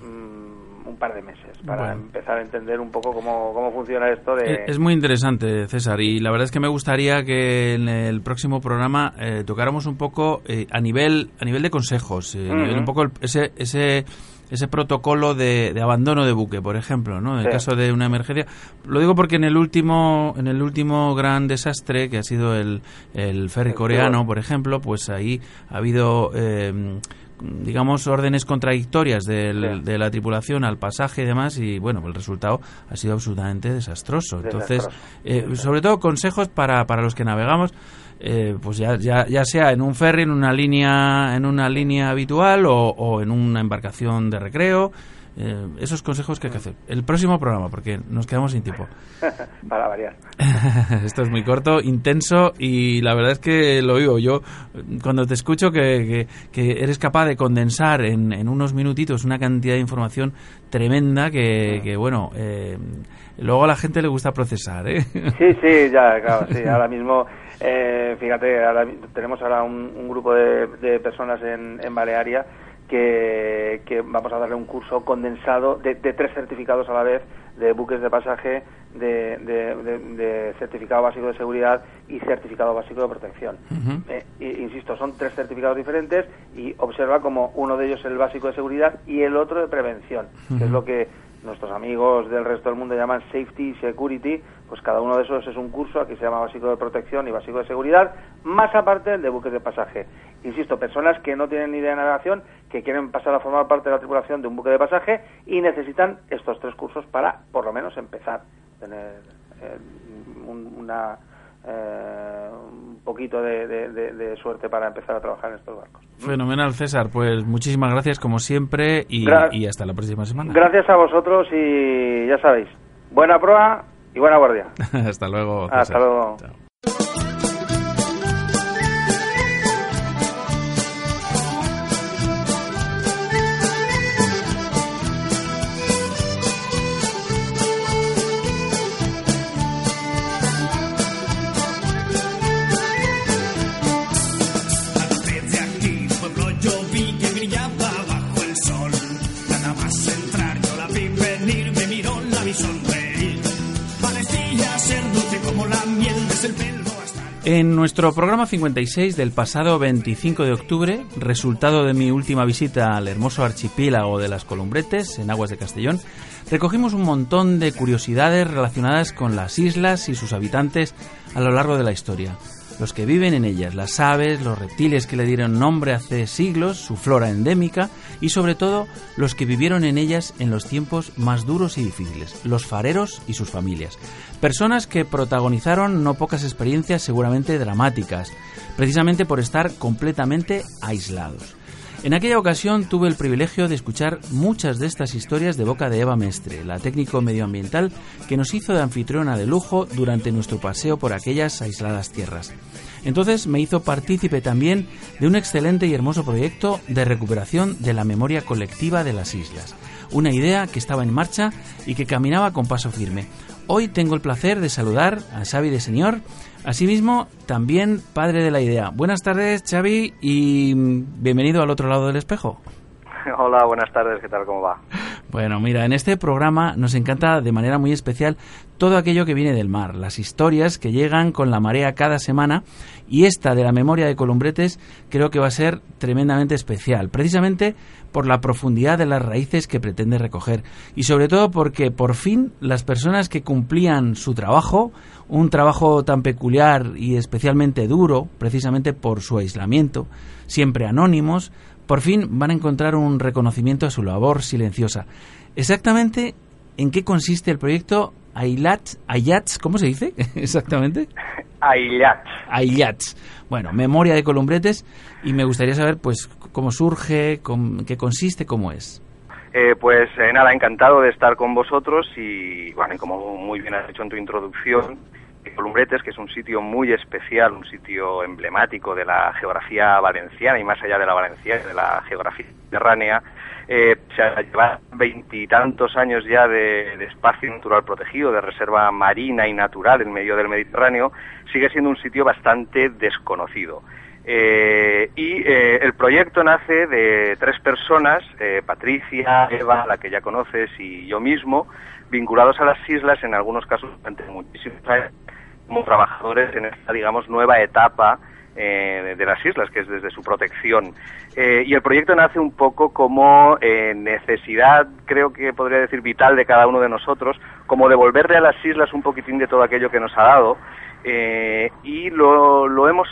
mm, un par de meses para empezar a entender un poco cómo, cómo funciona esto de... Es muy interesante, César, y la verdad es que me gustaría que en el próximo programa eh, tocáramos un poco eh, a nivel a nivel de consejos, eh, un poco ese... ese ese protocolo de, abandono de buque, por ejemplo, ¿no? En el caso de una emergencia. Lo digo porque en el último, en el último gran desastre, que ha sido el, el ferry coreano, por ejemplo, pues ahí ha habido digamos, órdenes contradictorias de la tripulación al pasaje y demás, y bueno, el resultado ha sido absolutamente desastroso. Entonces, eh, sobre todo consejos para, para los que navegamos, eh, pues ya, ya, ya, sea en un ferry, en una línea, en una línea habitual o, o en una embarcación de recreo. Eh, esos consejos que hay que hacer. El próximo programa, porque nos quedamos sin tiempo. [LAUGHS] Para variar. [LAUGHS] Esto es muy corto, intenso y la verdad es que lo digo yo cuando te escucho que, que, eres capaz de condensar en, en, unos minutitos una cantidad de información tremenda que, que bueno, eh, luego a la gente le gusta procesar. ¿eh? [LAUGHS] Sí, sí, ya, claro, sí, ahora mismo. Eh, fíjate, tenemos ahora un, grupo de, de personas en, en Balearia que, vamos a darle un curso condensado de, tres certificados a la vez de buques de pasaje, de, certificado básico de seguridad y certificado básico de protección. Eh, insisto, son tres certificados diferentes y observa como uno de ellos es el básico de seguridad y el otro de prevención, que es lo que nuestros amigos del resto del mundo llaman safety y security, pues cada uno de esos es un curso, aquí se llama básico de protección y básico de seguridad, más aparte el de buques de pasaje. Insisto, personas que no tienen ni idea de navegación, que quieren pasar a formar parte de la tripulación de un buque de pasaje y necesitan estos tres cursos para, por lo menos, empezar a tener eh, una eh, un poquito de, suerte para empezar a trabajar en estos barcos. Fenomenal, César. Pues muchísimas gracias como siempre y, hasta la próxima semana. Gracias a vosotros y ya sabéis, buena prueba y buena guardia. [LAUGHS] hasta luego. Hasta luego. En nuestro programa 56 del pasado 25 de octubre, resultado de mi última visita al hermoso archipiélago de las Columbretes, en aguas de Castellón, recogimos un montón de curiosidades relacionadas con las islas y sus habitantes a lo largo de la historia los que viven en ellas, las aves, los reptiles que le dieron nombre hace siglos, su flora endémica y sobre todo los que vivieron en ellas en los tiempos más duros y difíciles, los fareros y sus familias. Personas que protagonizaron no pocas experiencias seguramente dramáticas, precisamente por estar completamente aislados. En aquella ocasión tuve el privilegio de escuchar muchas de estas historias de boca de Eva Mestre, la técnico medioambiental que nos hizo de anfitriona de lujo durante nuestro paseo por aquellas aisladas tierras. Entonces me hizo partícipe también de un excelente y hermoso proyecto de recuperación de la memoria colectiva de las islas, una idea que estaba en marcha y que caminaba con paso firme. Hoy tengo el placer de saludar a Xavi de Señor, asimismo también padre de la idea. Buenas tardes, Xavi, y bienvenido al otro lado del espejo. [LAUGHS] Hola, buenas tardes, ¿qué tal? ¿Cómo va? Bueno, mira, en este programa nos encanta de manera muy especial todo aquello que viene del mar, las historias que llegan con la marea cada semana y esta de la memoria de Columbretes creo que va a ser tremendamente especial, precisamente por la profundidad de las raíces que pretende recoger y sobre todo porque por fin las personas que cumplían su trabajo, un trabajo tan peculiar y especialmente duro, precisamente por su aislamiento, siempre anónimos, por fin van a encontrar un reconocimiento a su labor silenciosa. Exactamente en qué consiste el proyecto Ailats, Ayats, ¿cómo se dice [LAUGHS] exactamente? Ailats. Ailats. Bueno, memoria de columbretes y me gustaría saber pues cómo surge, qué consiste, cómo es. Eh, pues eh, nada, encantado de estar con vosotros y bueno, y como muy bien has dicho en tu introducción, Que es un sitio muy especial, un sitio emblemático de la geografía valenciana y más allá de la valenciana, de la geografía mediterránea, eh, se lleva veintitantos años ya de, espacio natural protegido, de reserva marina y natural en medio del Mediterráneo, sigue siendo un sitio bastante desconocido. Eh, y eh, el proyecto nace de tres personas, eh, Patricia, Eva, la que ya conoces, y yo mismo, vinculados a las islas, en algunos casos durante muchísimos años, como trabajadores en esta, digamos, nueva etapa eh, de las islas, que es desde su protección. Eh, y el proyecto nace un poco como eh, necesidad, creo que podría decir vital de cada uno de nosotros, como devolverle a las islas un poquitín de todo aquello que nos ha dado. y lo, lo hemos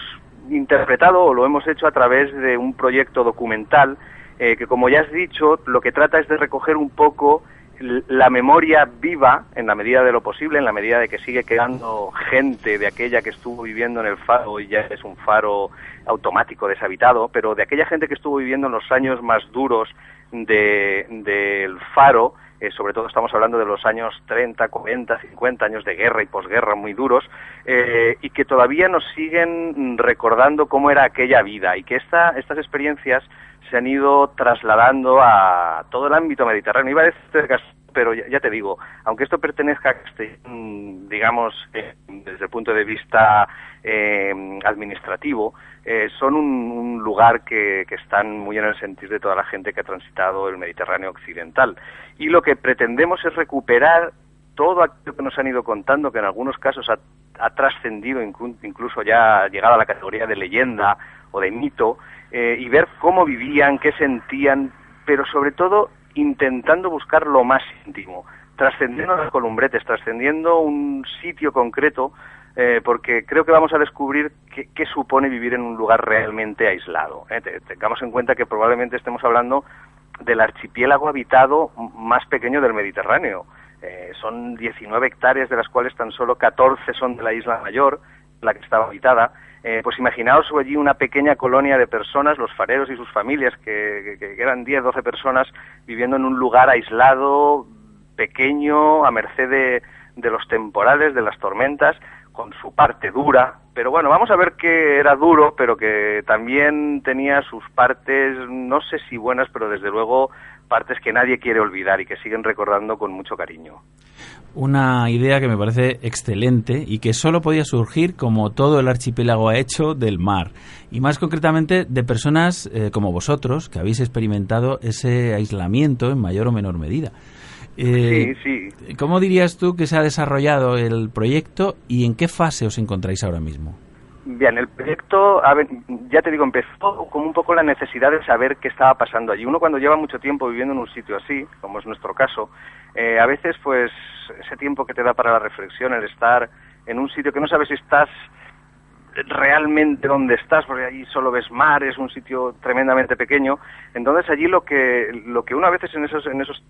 interpretado o lo hemos hecho a través de un proyecto documental que, como ya has dicho, lo que trata es de recoger un poco la memoria viva en la medida de lo posible, en la medida de que sigue quedando gente de aquella que estuvo viviendo en el faro y ya es un faro automático deshabitado, pero de aquella gente que estuvo viviendo en los años más duros del faro, eh, sobre todo estamos hablando de los años 30, 40, 50 años de guerra y posguerra muy duros, eh, y que todavía nos siguen recordando cómo era aquella vida y que esta, estas experiencias se han ido trasladando a todo el ámbito mediterráneo. Iba a decir, pero ya, te digo, aunque esto pertenezca a digamos, eh, desde el punto de vista eh, administrativo, eh, son un, lugar que, están muy en el sentir de toda la gente que ha transitado el Mediterráneo occidental. Y lo que pretendemos es recuperar todo aquello que nos han ido contando, que en algunos casos ha, trascendido, incluso ya llegado a la categoría de leyenda o de mito, eh, y ver cómo vivían, qué sentían, pero sobre todo intentando buscar lo más íntimo, trascendiendo las columbretes, trascendiendo un sitio concreto, eh, porque creo que vamos a descubrir qué, supone vivir en un lugar realmente aislado. ¿eh? Tengamos en cuenta que probablemente estemos hablando del archipiélago habitado más pequeño del Mediterráneo. Eh, son 19 hectáreas, de las cuales tan solo 14 son de la isla mayor, la que estaba habitada. Eh, pues imaginaos allí una pequeña colonia de personas, los fareros y sus familias, que, eran 10, 12 personas viviendo en un lugar aislado, pequeño, a merced de los temporales, de las tormentas, con su parte dura, pero bueno, vamos a ver que era duro, pero que también tenía sus partes, no sé si buenas, pero desde luego partes que nadie quiere olvidar y que siguen recordando con mucho cariño. Una idea que me parece excelente y que solo podía surgir, como todo el archipiélago ha hecho, del mar. Y más concretamente de personas eh, como vosotros, que habéis experimentado ese aislamiento en mayor o menor medida. Eh, sí, sí. ¿Cómo dirías tú que se ha desarrollado el proyecto y en qué fase os encontráis ahora mismo? Bien, el proyecto, ya te digo, empezó como un poco la necesidad de saber qué estaba pasando allí. Uno cuando lleva mucho tiempo viviendo en un sitio así, como es nuestro caso, eh, a veces pues ese tiempo que te da para la reflexión, el estar en un sitio que no sabes si estás realmente donde estás, porque allí solo ves mar, es un sitio tremendamente pequeño. Entonces allí lo que, lo que uno a veces en esos, en esos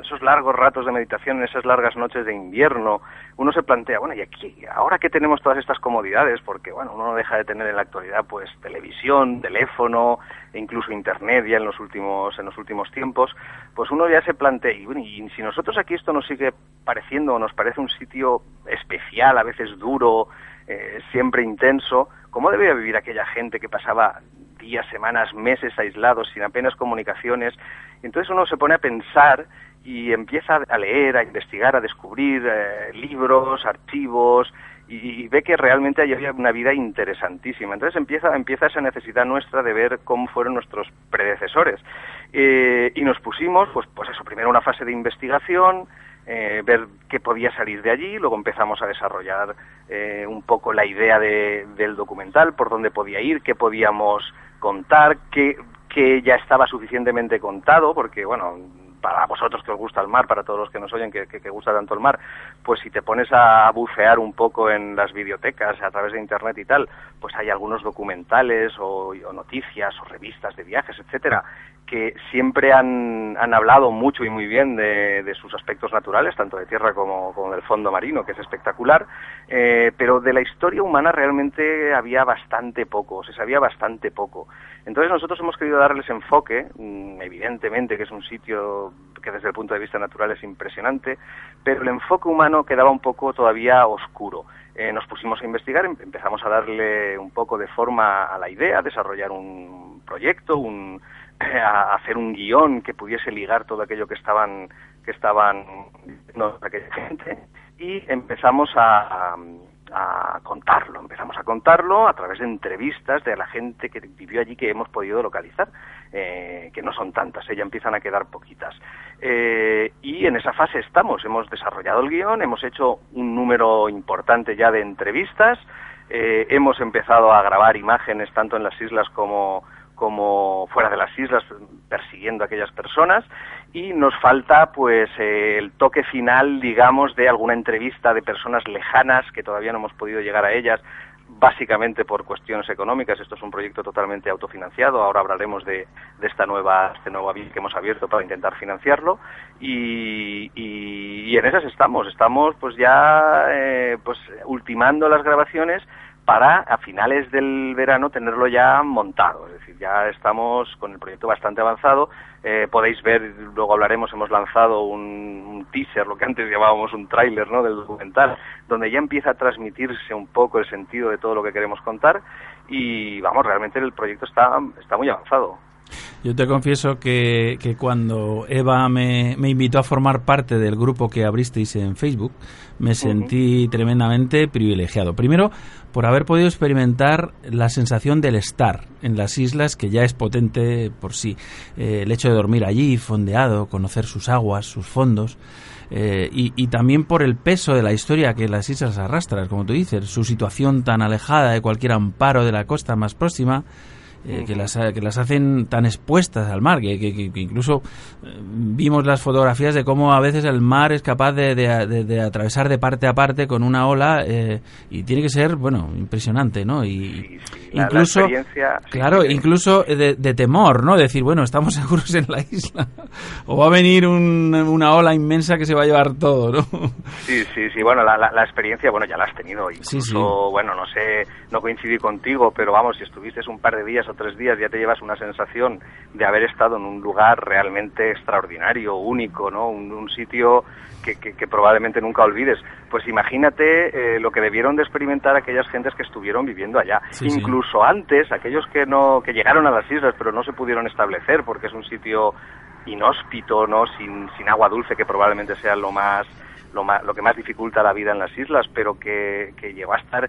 esos largos ratos de meditación, esas largas noches de invierno, uno se plantea, bueno, y aquí, ahora que tenemos todas estas comodidades, porque, bueno, uno no deja de tener en la actualidad, pues, televisión, teléfono, e incluso internet ya en los últimos, en los últimos tiempos, pues uno ya se plantea, y, bueno, y si nosotros aquí esto nos sigue pareciendo, o nos parece un sitio especial, a veces duro, eh, siempre intenso, ¿cómo debía vivir aquella gente que pasaba días, semanas, meses aislados, sin apenas comunicaciones? Entonces uno se pone a pensar y empieza a leer, a investigar, a descubrir eh, libros, archivos y, ve que realmente había una vida interesantísima. Entonces empieza, empieza esa necesidad nuestra de ver cómo fueron nuestros predecesores. Eh, y nos pusimos, pues, pues eso, primero una fase de investigación, eh, ver qué podía salir de allí, luego empezamos a desarrollar un poco la idea del documental, por dónde podía ir, qué podíamos contar, qué, que ya estaba suficientemente contado, porque bueno, para vosotros que os gusta el mar, para todos los que nos oyen que, que, gusta tanto el mar, pues si te pones a bucear un poco en las bibliotecas a través de internet y tal, pues hay algunos documentales o, noticias o revistas de viajes, etcétera, que siempre han, han hablado mucho y muy bien de, de, sus aspectos naturales, tanto de tierra como, como del fondo marino, que es espectacular, eh, pero de la historia humana realmente había bastante poco, se sabía bastante poco. Entonces nosotros hemos querido darles enfoque, mm, evidentemente que es un sitio que desde el punto de vista natural es impresionante, pero el enfoque humano quedaba un poco todavía oscuro. Eh, nos pusimos a investigar, em, empezamos a darle un poco de forma a la idea, a desarrollar un proyecto, un, a hacer un guion que pudiese ligar todo aquello que estaban que estaban aquella gente y empezamos a, a contarlo. Empezamos a contarlo a través de entrevistas de la gente que vivió allí que hemos podido localizar, eh, que no son tantas, ya empiezan a quedar poquitas. Eh, y en esa fase estamos, hemos desarrollado el guion, hemos hecho un número importante ya de entrevistas, eh, hemos empezado a grabar imágenes tanto en las islas como como fuera de las islas persiguiendo a aquellas personas y nos falta pues el toque final digamos de alguna entrevista de personas lejanas que todavía no hemos podido llegar a ellas básicamente por cuestiones económicas. Esto es un proyecto totalmente autofinanciado. Ahora hablaremos de, de esta nueva este nuevo avión que hemos abierto para intentar financiarlo. Y, y, en esas estamos. Estamos pues ya eh, pues ultimando las grabaciones para a finales del verano tenerlo ya montado. Es decir, ya estamos con el proyecto bastante avanzado. Eh, podéis ver, luego hablaremos, hemos lanzado un, teaser, lo que antes llamábamos un tráiler ¿no? del documental, donde ya empieza a transmitirse un poco el sentido de todo lo que queremos contar y vamos, realmente el proyecto está, está muy avanzado. Yo te confieso que, que cuando Eva me, me, invitó a formar parte del grupo que abristeis en Facebook, me sentí tremendamente privilegiado. Primero, por haber podido experimentar la sensación del estar en las islas, que ya es potente por sí. Eh, el hecho de dormir allí, fondeado, conocer sus aguas, sus fondos. Eh, y, y, también por el peso de la historia que las islas arrastran, como tú dices, su situación tan alejada de cualquier amparo de la costa más próxima, eh, que, las, que las hacen tan expuestas al mar, que, que, incluso eh, vimos las fotografías de cómo a veces el mar es capaz de, de, atravesar de parte a parte con una ola eh, y tiene que ser, bueno, impresionante, ¿no? Y incluso, claro, incluso de, temor, ¿no? Decir, bueno, estamos [LAUGHS] seguros en la isla o va a venir una ola inmensa que se va a llevar todo, ¿no? Sí, sí, sí, bueno, la, la, experiencia, bueno, ya la has tenido, incluso, bueno, no sé, no coincidí contigo, pero vamos, si estuviste un par de días o tres días ya te llevas una sensación de haber estado en un lugar realmente extraordinario, único, ¿no? Un, sitio que, que, probablemente nunca olvides. Pues imagínate eh, lo que debieron de experimentar aquellas gentes que estuvieron viviendo allá. Incluso antes, aquellos que no que llegaron a las islas pero no se pudieron establecer porque es un sitio inhóspito, ¿no? Sin, sin agua dulce, que probablemente sea lo más lo, más, lo que más dificulta la vida en las islas, pero que, que llegó a estar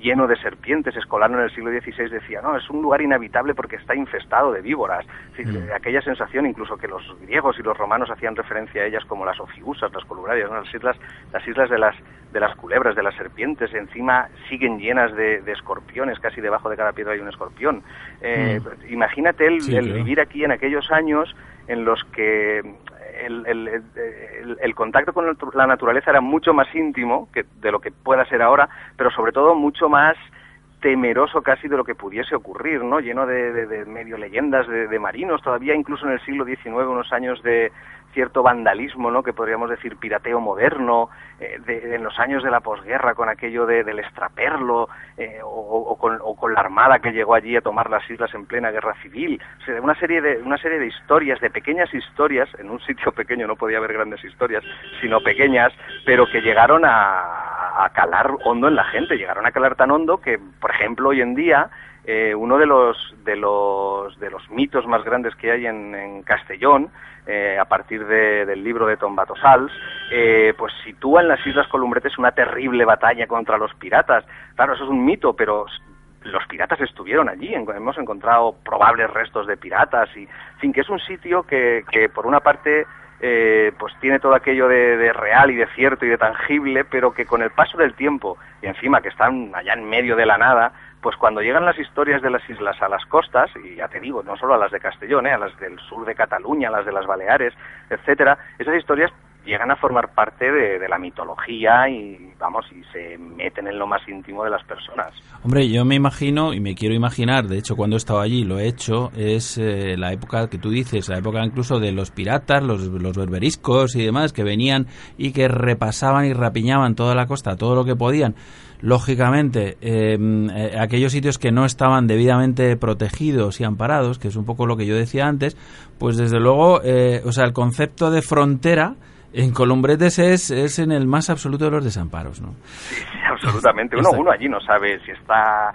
lleno de serpientes. Escolano en el siglo XVI decía, no, es un lugar inhabitable porque está infestado de víboras. Mm. Aquella sensación, incluso que los griegos y los romanos hacían referencia a ellas como las ofiusas, las columnarias, las islas, las islas de las de las culebras, de las serpientes, encima siguen llenas de, escorpiones, casi debajo de cada piedra hay un escorpión. Eh, mm. Imagínate el, vivir aquí en aquellos años en los que el, contacto con la naturaleza era mucho más íntimo que de lo que pueda ser ahora, pero sobre todo mucho más temeroso casi de lo que pudiese ocurrir, ¿no? Lleno de, medio leyendas de, marinos, todavía incluso en el siglo XIX, unos años de, cierto vandalismo, ¿no? que podríamos decir pirateo moderno, eh, en los años de la posguerra con aquello de, del extraperlo, eh, o, con, o, con, la armada que llegó allí a tomar las islas en plena guerra civil, o una serie de una serie de historias, de pequeñas historias, en un sitio pequeño no podía haber grandes historias, sino pequeñas, pero que llegaron a calar hondo en la gente, llegaron a calar tan hondo que, por ejemplo, hoy en día eh, uno de los, de, los, de los mitos más grandes que hay en, Castellón, eh, a partir del libro de Tombato Sals, eh, pues sitúa en las Islas Columbretes una terrible batalla contra los piratas. Claro, eso es un mito, pero los piratas estuvieron allí, hemos encontrado probables restos de piratas y, en fin, que es un sitio que, que por una parte eh, pues tiene todo aquello de, real y de cierto y de tangible, pero que con el paso del tiempo y encima que están allá en medio de la nada, pues cuando llegan las historias de las islas a las costas, y ya te digo, no solo a las de Castellón, eh, a las del sur de Cataluña, a las de las Baleares, etcétera, esas historias llegan a formar parte de, la mitología y vamos y se meten en lo más íntimo de las personas. Hombre, yo me imagino y me quiero imaginar, de hecho cuando he estado allí lo he hecho, es eh, la época que tú dices, la época incluso de los piratas, los, los berberiscos y demás que venían y que repasaban y rapiñaban toda la costa, todo lo que podían lógicamente em, eh, aquellos sitios que no estaban debidamente protegidos y amparados, que es un poco lo que yo decía antes, pues desde luego, eh, o sea, el concepto de frontera en Columbretes es, es en el más absoluto de los desamparos, ¿no? Sí, absolutamente. Uno, uno allí no sabe si está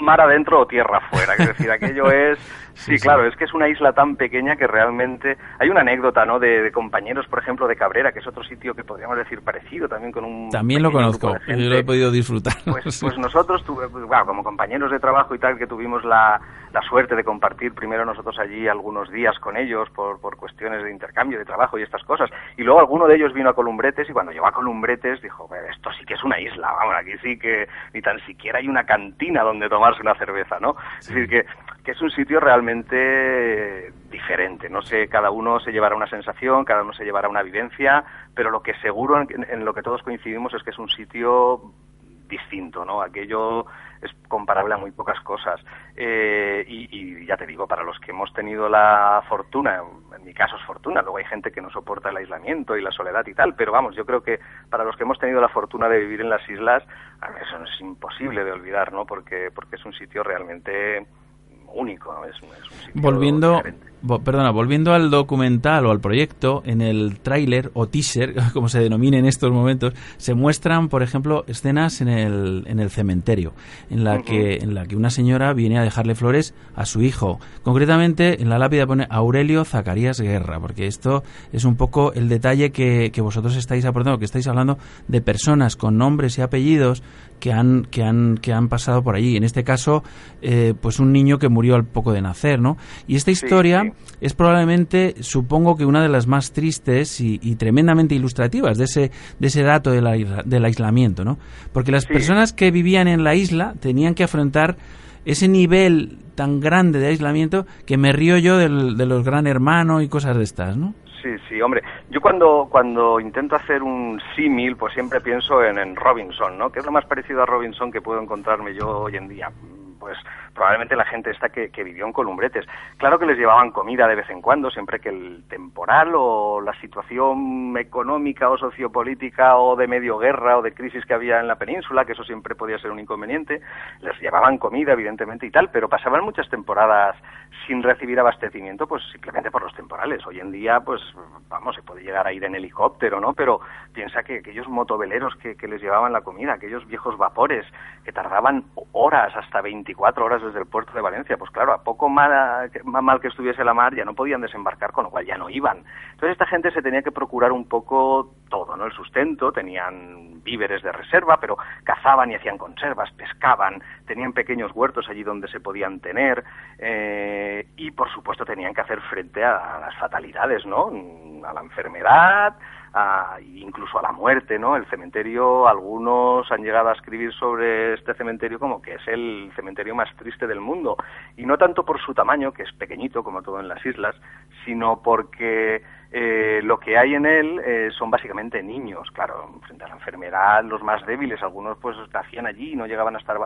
mar adentro o tierra afuera. Es decir, aquello [LAUGHS] es Sí, claro, es que es una isla tan pequeña que realmente hay una anécdota, ¿no? De, compañeros, por ejemplo, de Cabrera, que es otro sitio que podríamos decir parecido también con un también lo conozco, yo lo he podido disfrutar. Pues, pues nosotros, tuve, pues, como compañeros de trabajo y tal, que tuvimos la, la suerte de compartir primero nosotros allí algunos días con ellos por, por cuestiones de intercambio de trabajo y estas cosas, y luego alguno de ellos vino a Columbretes y cuando llegó a Columbretes dijo, esto sí que es una isla, vamos, aquí sí que ni tan siquiera hay una cantina donde tomarse una cerveza, ¿no? Es decir, que, que es un sitio realmente diferente. No sé, cada uno se llevará una sensación, cada uno se llevará una vivencia, pero lo que seguro en, lo que todos coincidimos es que es un sitio distinto, ¿no? Aquello es comparable a muy pocas cosas. Eh, y, ya te digo, para los que hemos tenido la fortuna, en mi caso es fortuna, luego hay gente que no soporta el aislamiento y la soledad y tal, pero vamos, yo creo que para los que hemos tenido la fortuna de vivir en las islas, eso es imposible de olvidar, ¿no? Porque, porque es un sitio realmente único, es, un Volviendo, perdona, volviendo al documental o al proyecto, en el tráiler o teaser, [LAUGHS] como se denomina en estos momentos, se muestran, por ejemplo, escenas en el, en el cementerio, en la, que, en la que una señora viene a dejarle flores a su hijo. Concretamente, en la lápida pone Aurelio Zacarías Guerra, porque esto es un poco el detalle que, que vosotros estáis aportando, que estáis hablando de personas con nombres y apellidos que han, que han, que han pasado por allí. En este caso, eh, pues un niño que murió al poco de nacer, ¿no? Y esta historia es probablemente, supongo que una de las más tristes y, tremendamente ilustrativas de ese, de ese dato del aislamiento, ¿no? Porque las personas que vivían en la isla tenían que afrontar ese nivel tan grande de aislamiento que me río yo del, de los gran hermanos y cosas de estas, ¿no? Sí, sí, hombre. Yo cuando, cuando intento hacer un símil, pues siempre pienso en, en Robinson, ¿no? Que es lo más parecido a Robinson que puedo encontrarme yo hoy en día. Pues probablemente la gente esta que, vivió en Columbretes. Claro que les llevaban comida de vez en cuando, siempre que el temporal o la situación económica o sociopolítica o de medio guerra o de crisis que había en la península, que eso siempre podía ser un inconveniente, les llevaban comida, evidentemente, y tal, pero pasaban muchas temporadas sin recibir abastecimiento, pues simplemente por los temporales. Hoy en día, pues vamos, se puede llegar a ir en helicóptero, ¿no? Pero piensa que aquellos motoveleros que, que les llevaban la comida, aquellos viejos vapores que tardaban horas, hasta 24 horas desde el puerto de Valencia, pues claro, a poco mal, mal que estuviese la mar ya no podían desembarcar, con lo cual ya no iban. Entonces esta gente se tenía que procurar un poco todo, ¿no? El sustento, tenían víveres de reserva, pero cazaban y hacían conservas, pescaban, tenían pequeños huertos allí donde se podían tener eh, y por supuesto tenían que hacer frente a las fatalidades, ¿no? A la enfermedad, incluso a la muerte, ¿no? El cementerio, algunos han llegado a escribir sobre este cementerio como que es el cementerio más triste del mundo. Y no tanto por su tamaño, que es pequeñito, como todo en las islas, sino porque eh, lo que hay en él eh, son básicamente niños, claro, frente a la enfermedad, los más débiles, algunos pues nacían allí y no llegaban a estar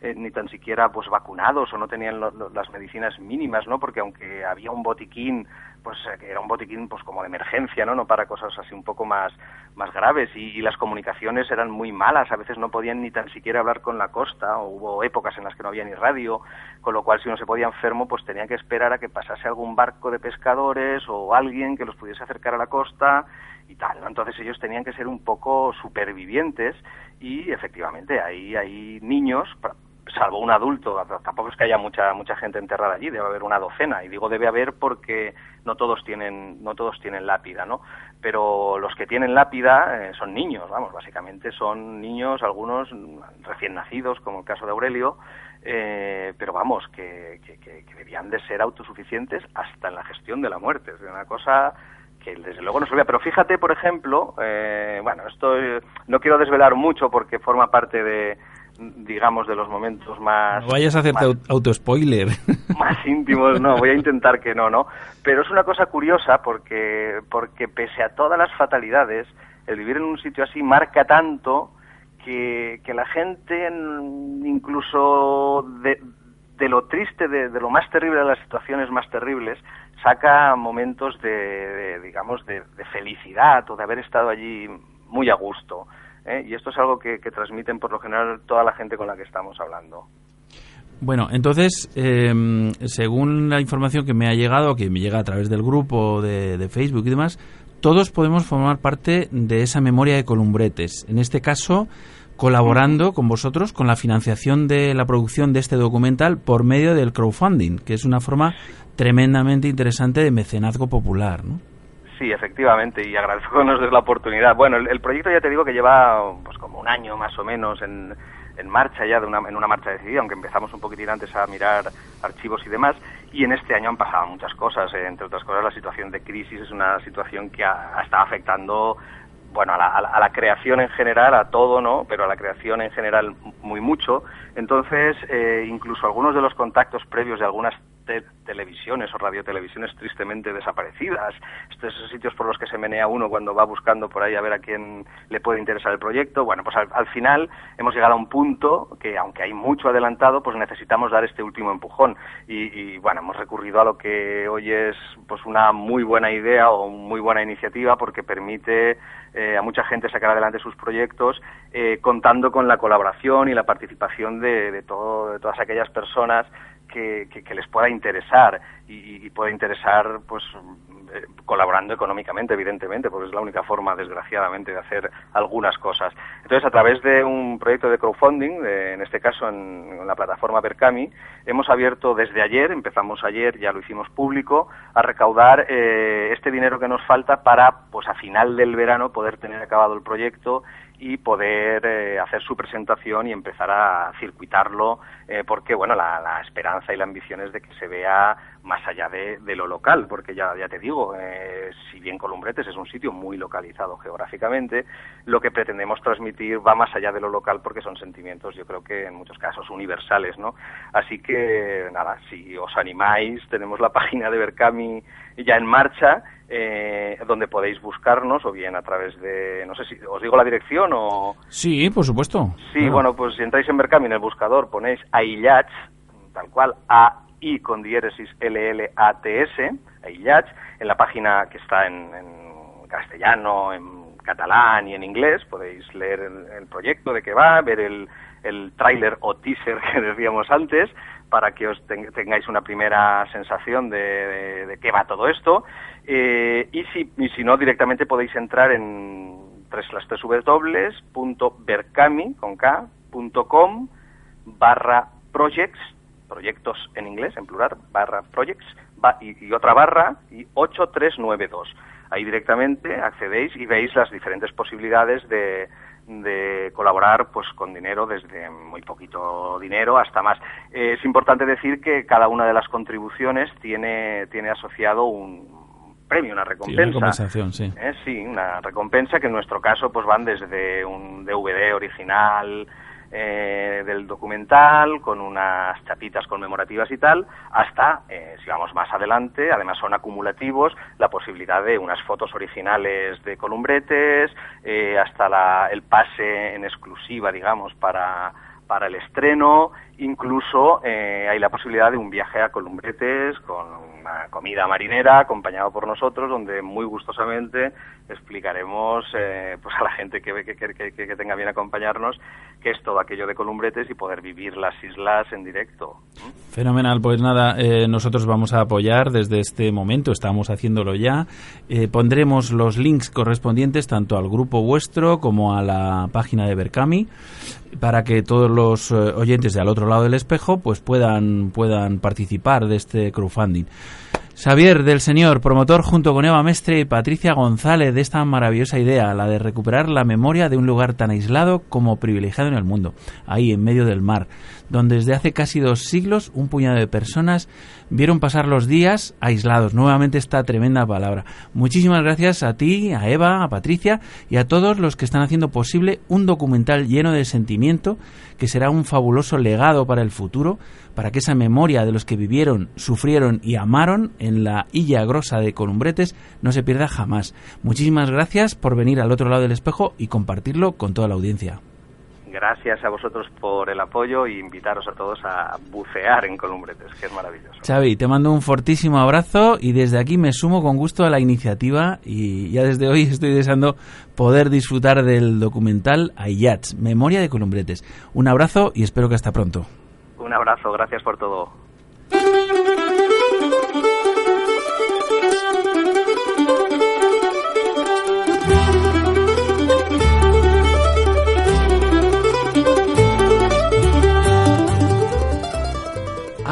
eh, ni tan siquiera pues vacunados o no tenían las medicinas mínimas, ¿no? Porque aunque había un botiquín pues que era un botiquín pues como de emergencia, ¿no? No para cosas así un poco más más graves. Y, las comunicaciones eran muy malas, a veces no podían ni tan siquiera hablar con la costa, o hubo épocas en las que no había ni radio, con lo cual si uno se podía enfermo pues tenía que esperar a que pasase algún barco de pescadores o alguien que los pudiese acercar a la costa y tal, Entonces ellos tenían que ser un poco supervivientes. Y efectivamente ahí hay niños salvo un adulto, tampoco es que haya mucha mucha gente enterrada allí, debe haber una docena y digo debe haber porque no todos tienen no todos tienen lápida, ¿no? Pero los que tienen lápida eh, son niños, vamos, básicamente son niños, algunos recién nacidos, como el caso de Aurelio, eh, pero vamos, que, que, debían de ser autosuficientes hasta en la gestión de la muerte, es una cosa que desde luego no se olvida. Pero fíjate, por ejemplo, eh, bueno, esto no quiero desvelar mucho porque forma parte de, digamos, de los momentos más... No vayas a hacerte auto-spoiler. [LAUGHS] Más íntimos, no, voy a intentar que no, ¿no? Pero es una cosa curiosa porque, porque pese a todas las fatalidades, el vivir en un sitio así marca tanto que, que la gente, incluso de, de lo triste, de, de, lo más terrible de las situaciones más terribles, saca momentos de, digamos, de, de felicidad o de haber estado allí muy a gusto. ¿Eh? y esto es algo que, transmiten por lo general toda la gente con la que estamos hablando. Bueno, entonces, em, según la información que me ha llegado, que me llega a través del grupo de, Facebook y demás, todos podemos formar parte de esa memoria de Columbretes. En este caso, colaborando con vosotros con la financiación de la producción de este documental por medio del crowdfunding, que es una forma tremendamente interesante de mecenazgo popular, ¿no? Sí, efectivamente, y agradezco que nos des la oportunidad. Bueno, el, proyecto ya te digo que lleva pues como un año más o menos en, en marcha ya, de una, en una marcha decidida, aunque empezamos un poquitín antes a mirar archivos y demás, y en este año han pasado muchas cosas, eh, entre otras cosas la situación de crisis es una situación que ha, está afectando bueno, a la, a la, creación en general, a todo, ¿no? Pero a la creación en general muy mucho. Entonces, eh, incluso algunos de los contactos previos de algunas televisiones o radiotelevisiones tristemente desaparecidas, estos sitios por los que se menea uno cuando va buscando por ahí a ver a quién le puede interesar el proyecto. Bueno, pues al, final hemos llegado a un punto que, aunque hay mucho adelantado, pues necesitamos dar este último empujón. Y, bueno, hemos recurrido a lo que hoy es pues una muy buena idea o muy buena iniciativa porque permite eh, a mucha gente sacar adelante sus proyectos eh, contando con la colaboración y la participación de, de, todo, de todas aquellas personas que, que, les pueda interesar y, y pueda interesar pues eh, colaborando económicamente, evidentemente, porque es la única forma, desgraciadamente, de hacer algunas cosas. Entonces, a través de un proyecto de crowdfunding, en este caso en, la plataforma Berkami, hemos abierto desde ayer, empezamos ayer, ya lo hicimos público, a recaudar eh, este dinero que nos falta para, pues a final del verano, poder tener acabado el proyecto y poder eh, hacer su presentación y empezar a circuitarlo, eh, porque bueno, la, esperanza y la ambición es de que se vea más allá de, lo local, porque ya, ya te digo, eh, si bien Columbretes es un sitio muy localizado geográficamente, lo que pretendemos transmitir va más allá de lo local porque son sentimientos, yo creo que en muchos casos universales, ¿no? Así que nada, si os animáis, tenemos la [LAUGHS] página de Berkami ya en marcha eh, donde podéis buscarnos o bien a través de, no sé si os digo la dirección o... Sí, por supuesto. Sí, bueno, pues si entráis en Berkami en el buscador ponéis Aillats, tal cual, A-I con diéresis L-L-A-T-S, Aillats, en la página que está en, castellano, en catalán y en inglés, podéis leer el, proyecto de qué va, ver el, el tráiler o teaser [LAUGHS] que decíamos antes, para que os tengáis una primera sensación de, de, qué va todo esto. Eh, y, si, y si no, directamente podéis entrar en www.berkami.com barra projects, proyectos en inglés, en plural, barra projects, y, y otra barra, y 8392. Ahí directamente accedéis y veis las diferentes posibilidades de, de colaborar pues con dinero desde muy poquito dinero hasta más. es importante decir que cada una de las contribuciones tiene, tiene asociado un premio, una recompensa. una compensación, sí. ¿Eh? Sí, una recompensa que en nuestro caso pues van desde un DVD original eh, del documental, con unas chapitas conmemorativas y tal, hasta, eh, si vamos más adelante, además son acumulativos, la posibilidad de unas fotos originales de columbretes, eh, hasta la, el pase en exclusiva, digamos, para, para el estreno, incluso hay la posibilidad de un viaje a Columbretes con una comida marinera acompañado por nosotros, donde muy gustosamente explicaremos eh, pues a la gente que, que, que, que, tenga bien acompañarnos qué es todo aquello de Columbretes y poder vivir las islas en directo. Fenomenal, pues nada, eh, nosotros vamos a apoyar desde este momento, estamos haciéndolo ya. Eh, pondremos los links correspondientes tanto al grupo vuestro como a la página de Berkami para que todos los oyentes de al otro lado del espejo pues puedan, puedan participar de este crowdfunding. Xavier del Señor, promotor junto con Eva Mestre y Patricia González de esta maravillosa idea, la de recuperar la memoria de un lugar tan aislado como privilegiado en el mundo, ahí en medio del mar, donde desde hace casi dos siglos un puñado de personas vieron pasar los días aislados. Nuevamente esta tremenda palabra. Muchísimas gracias a ti, a Eva, a Patricia y a todos los que están haciendo posible un documental lleno de sentimiento que será un fabuloso legado para el futuro para que esa memoria de los que vivieron, sufrieron y amaron en la Illa Grosa de Columbretes no se pierda jamás. Muchísimas gracias por venir al otro lado del espejo y compartirlo con toda la audiencia. Gracias a vosotros por el apoyo e invitaros a todos a bucear en Columbretes, que es maravilloso. Xavi, te mando un fortísimo abrazo y desde aquí me sumo con gusto a la iniciativa y ya desde hoy estoy deseando poder disfrutar del documental Ayats, Memoria de Columbretes. Un abrazo y espero que hasta pronto. Un abrazo, gracias por todo.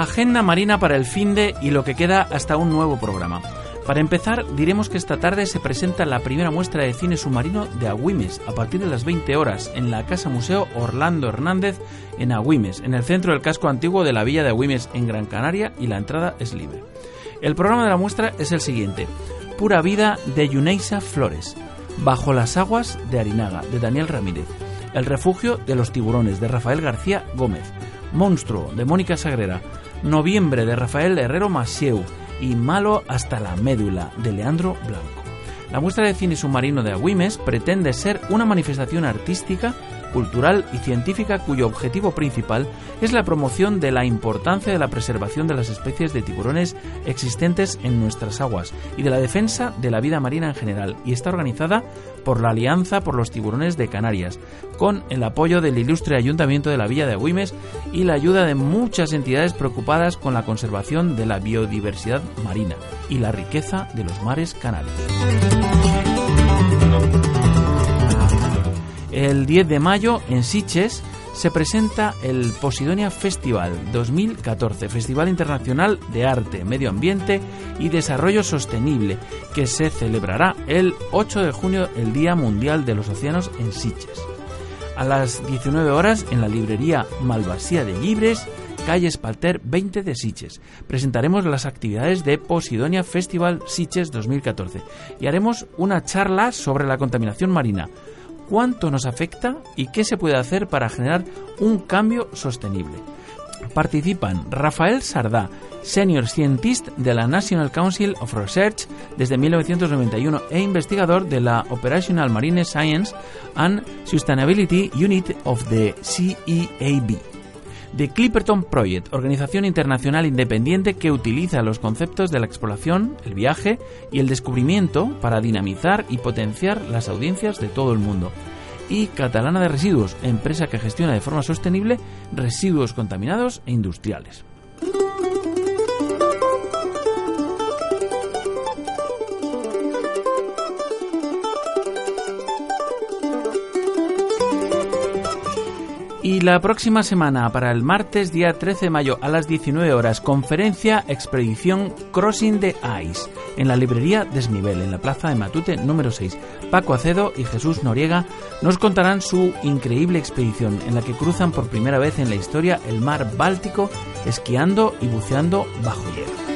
Agenda marina para el fin de y lo que queda hasta un nuevo programa. Para empezar, diremos que esta tarde se presenta la primera muestra de cine submarino de Agüimes a partir de las 20 horas en la Casa Museo Orlando Hernández en Agüimes, en el centro del casco antiguo de la villa de Agüimes en Gran Canaria y la entrada es libre. El programa de la muestra es el siguiente: Pura vida de Yuneisa Flores, Bajo las aguas de Arinaga de Daniel Ramírez, El refugio de los tiburones de Rafael García Gómez, Monstruo de Mónica Sagrera, Noviembre de Rafael Herrero Masieu, y Malo hasta la médula de Leandro Blanco. La muestra de cine submarino de Agüimes pretende ser una manifestación artística cultural y científica cuyo objetivo principal es la promoción de la importancia de la preservación de las especies de tiburones existentes en nuestras aguas y de la defensa de la vida marina en general y está organizada por la Alianza por los Tiburones de Canarias, con el apoyo del ilustre Ayuntamiento de la Villa de Agüimes y la ayuda de muchas entidades preocupadas con la conservación de la biodiversidad marina y la riqueza de los mares canarios. El 10 de mayo en Siches se presenta el Posidonia Festival 2014, Festival Internacional de Arte, Medio Ambiente y Desarrollo Sostenible, que se celebrará el 8 de junio, el Día Mundial de los Océanos en Siches. A las 19 horas en la librería Malvasía de Libres, calle Espalter 20 de Siches. Presentaremos las actividades de Posidonia Festival Siches 2014 y haremos una charla sobre la contaminación marina cuánto nos afecta y qué se puede hacer para generar un cambio sostenible. Participan Rafael Sardá, Senior Scientist de la National Council of Research desde 1991 e investigador de la Operational Marine Science and Sustainability Unit of the CEAB. The Clipperton Project, organización internacional independiente que utiliza los conceptos de la exploración, el viaje y el descubrimiento para dinamizar y potenciar las audiencias de todo el mundo. Y Catalana de Residuos, empresa que gestiona de forma sostenible residuos contaminados e industriales. Y la próxima semana, para el martes día 13 de mayo a las 19 horas, conferencia Expedición Crossing the Ice en la librería Desnivel, en la plaza de Matute número 6. Paco Acedo y Jesús Noriega nos contarán su increíble expedición en la que cruzan por primera vez en la historia el mar Báltico esquiando y buceando bajo hielo.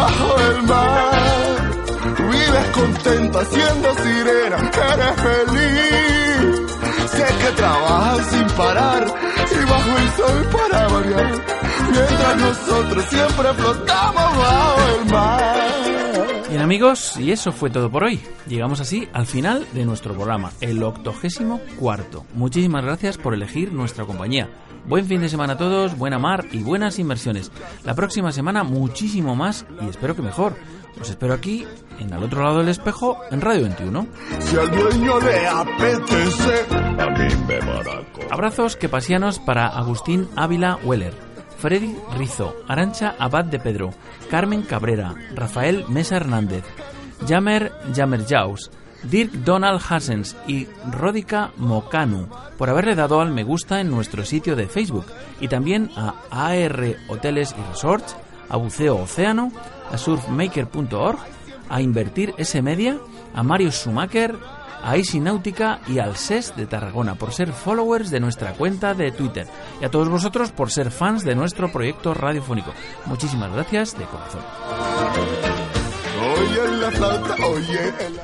bajo el mar. Vives contenta siendo sirena, eres feliz. Sé que trabajas sin parar y bajo el sol para variar. Mientras nosotros siempre flotamos bajo el mar. Bien amigos, y eso fue todo por hoy. Llegamos así al final de nuestro programa, el octogésimo cuarto. Muchísimas gracias por elegir nuestra compañía. Buen fin de semana a todos, buena mar y buenas inversiones. La próxima semana muchísimo más y espero que mejor. Os espero aquí, en al otro lado del espejo, en Radio 21. Si al dueño le apetece, Abrazos que pasianos para Agustín Ávila Weller, Freddy Rizo, Arancha Abad de Pedro, Carmen Cabrera, Rafael Mesa Hernández, Jamer Jamer Jaus, Dirk Donald Hassens y Rodica Mokanu por haberle dado al me gusta en nuestro sitio de Facebook y también a AR Hoteles y Resorts, a Buceo Océano, a surfmaker.org, a Invertir S Media, a Mario Schumacher, a Easy Náutica y al SES de Tarragona por ser followers de nuestra cuenta de Twitter y a todos vosotros por ser fans de nuestro proyecto radiofónico. Muchísimas gracias de corazón.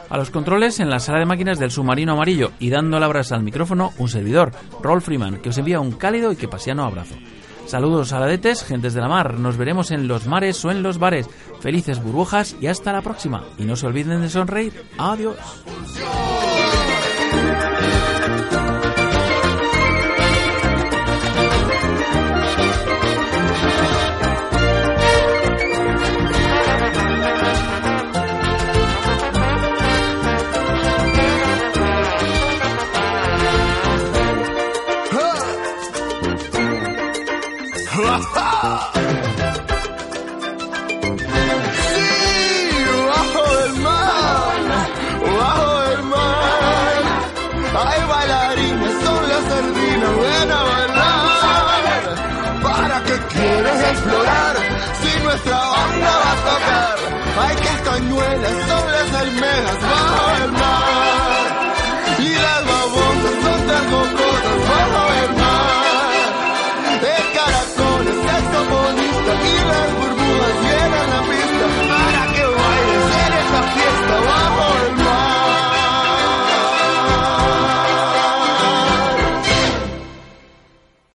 A los controles en la sala de máquinas del submarino amarillo y dando la brasa al micrófono un servidor, Rolf Freeman, que os envía un cálido y que pasiano abrazo. Saludos saladetes, gentes de la mar. Nos veremos en los mares o en los bares. Felices burbujas y hasta la próxima. Y no se olviden de sonreír. Adiós. ciruelas, son las almejas, ¡Oh!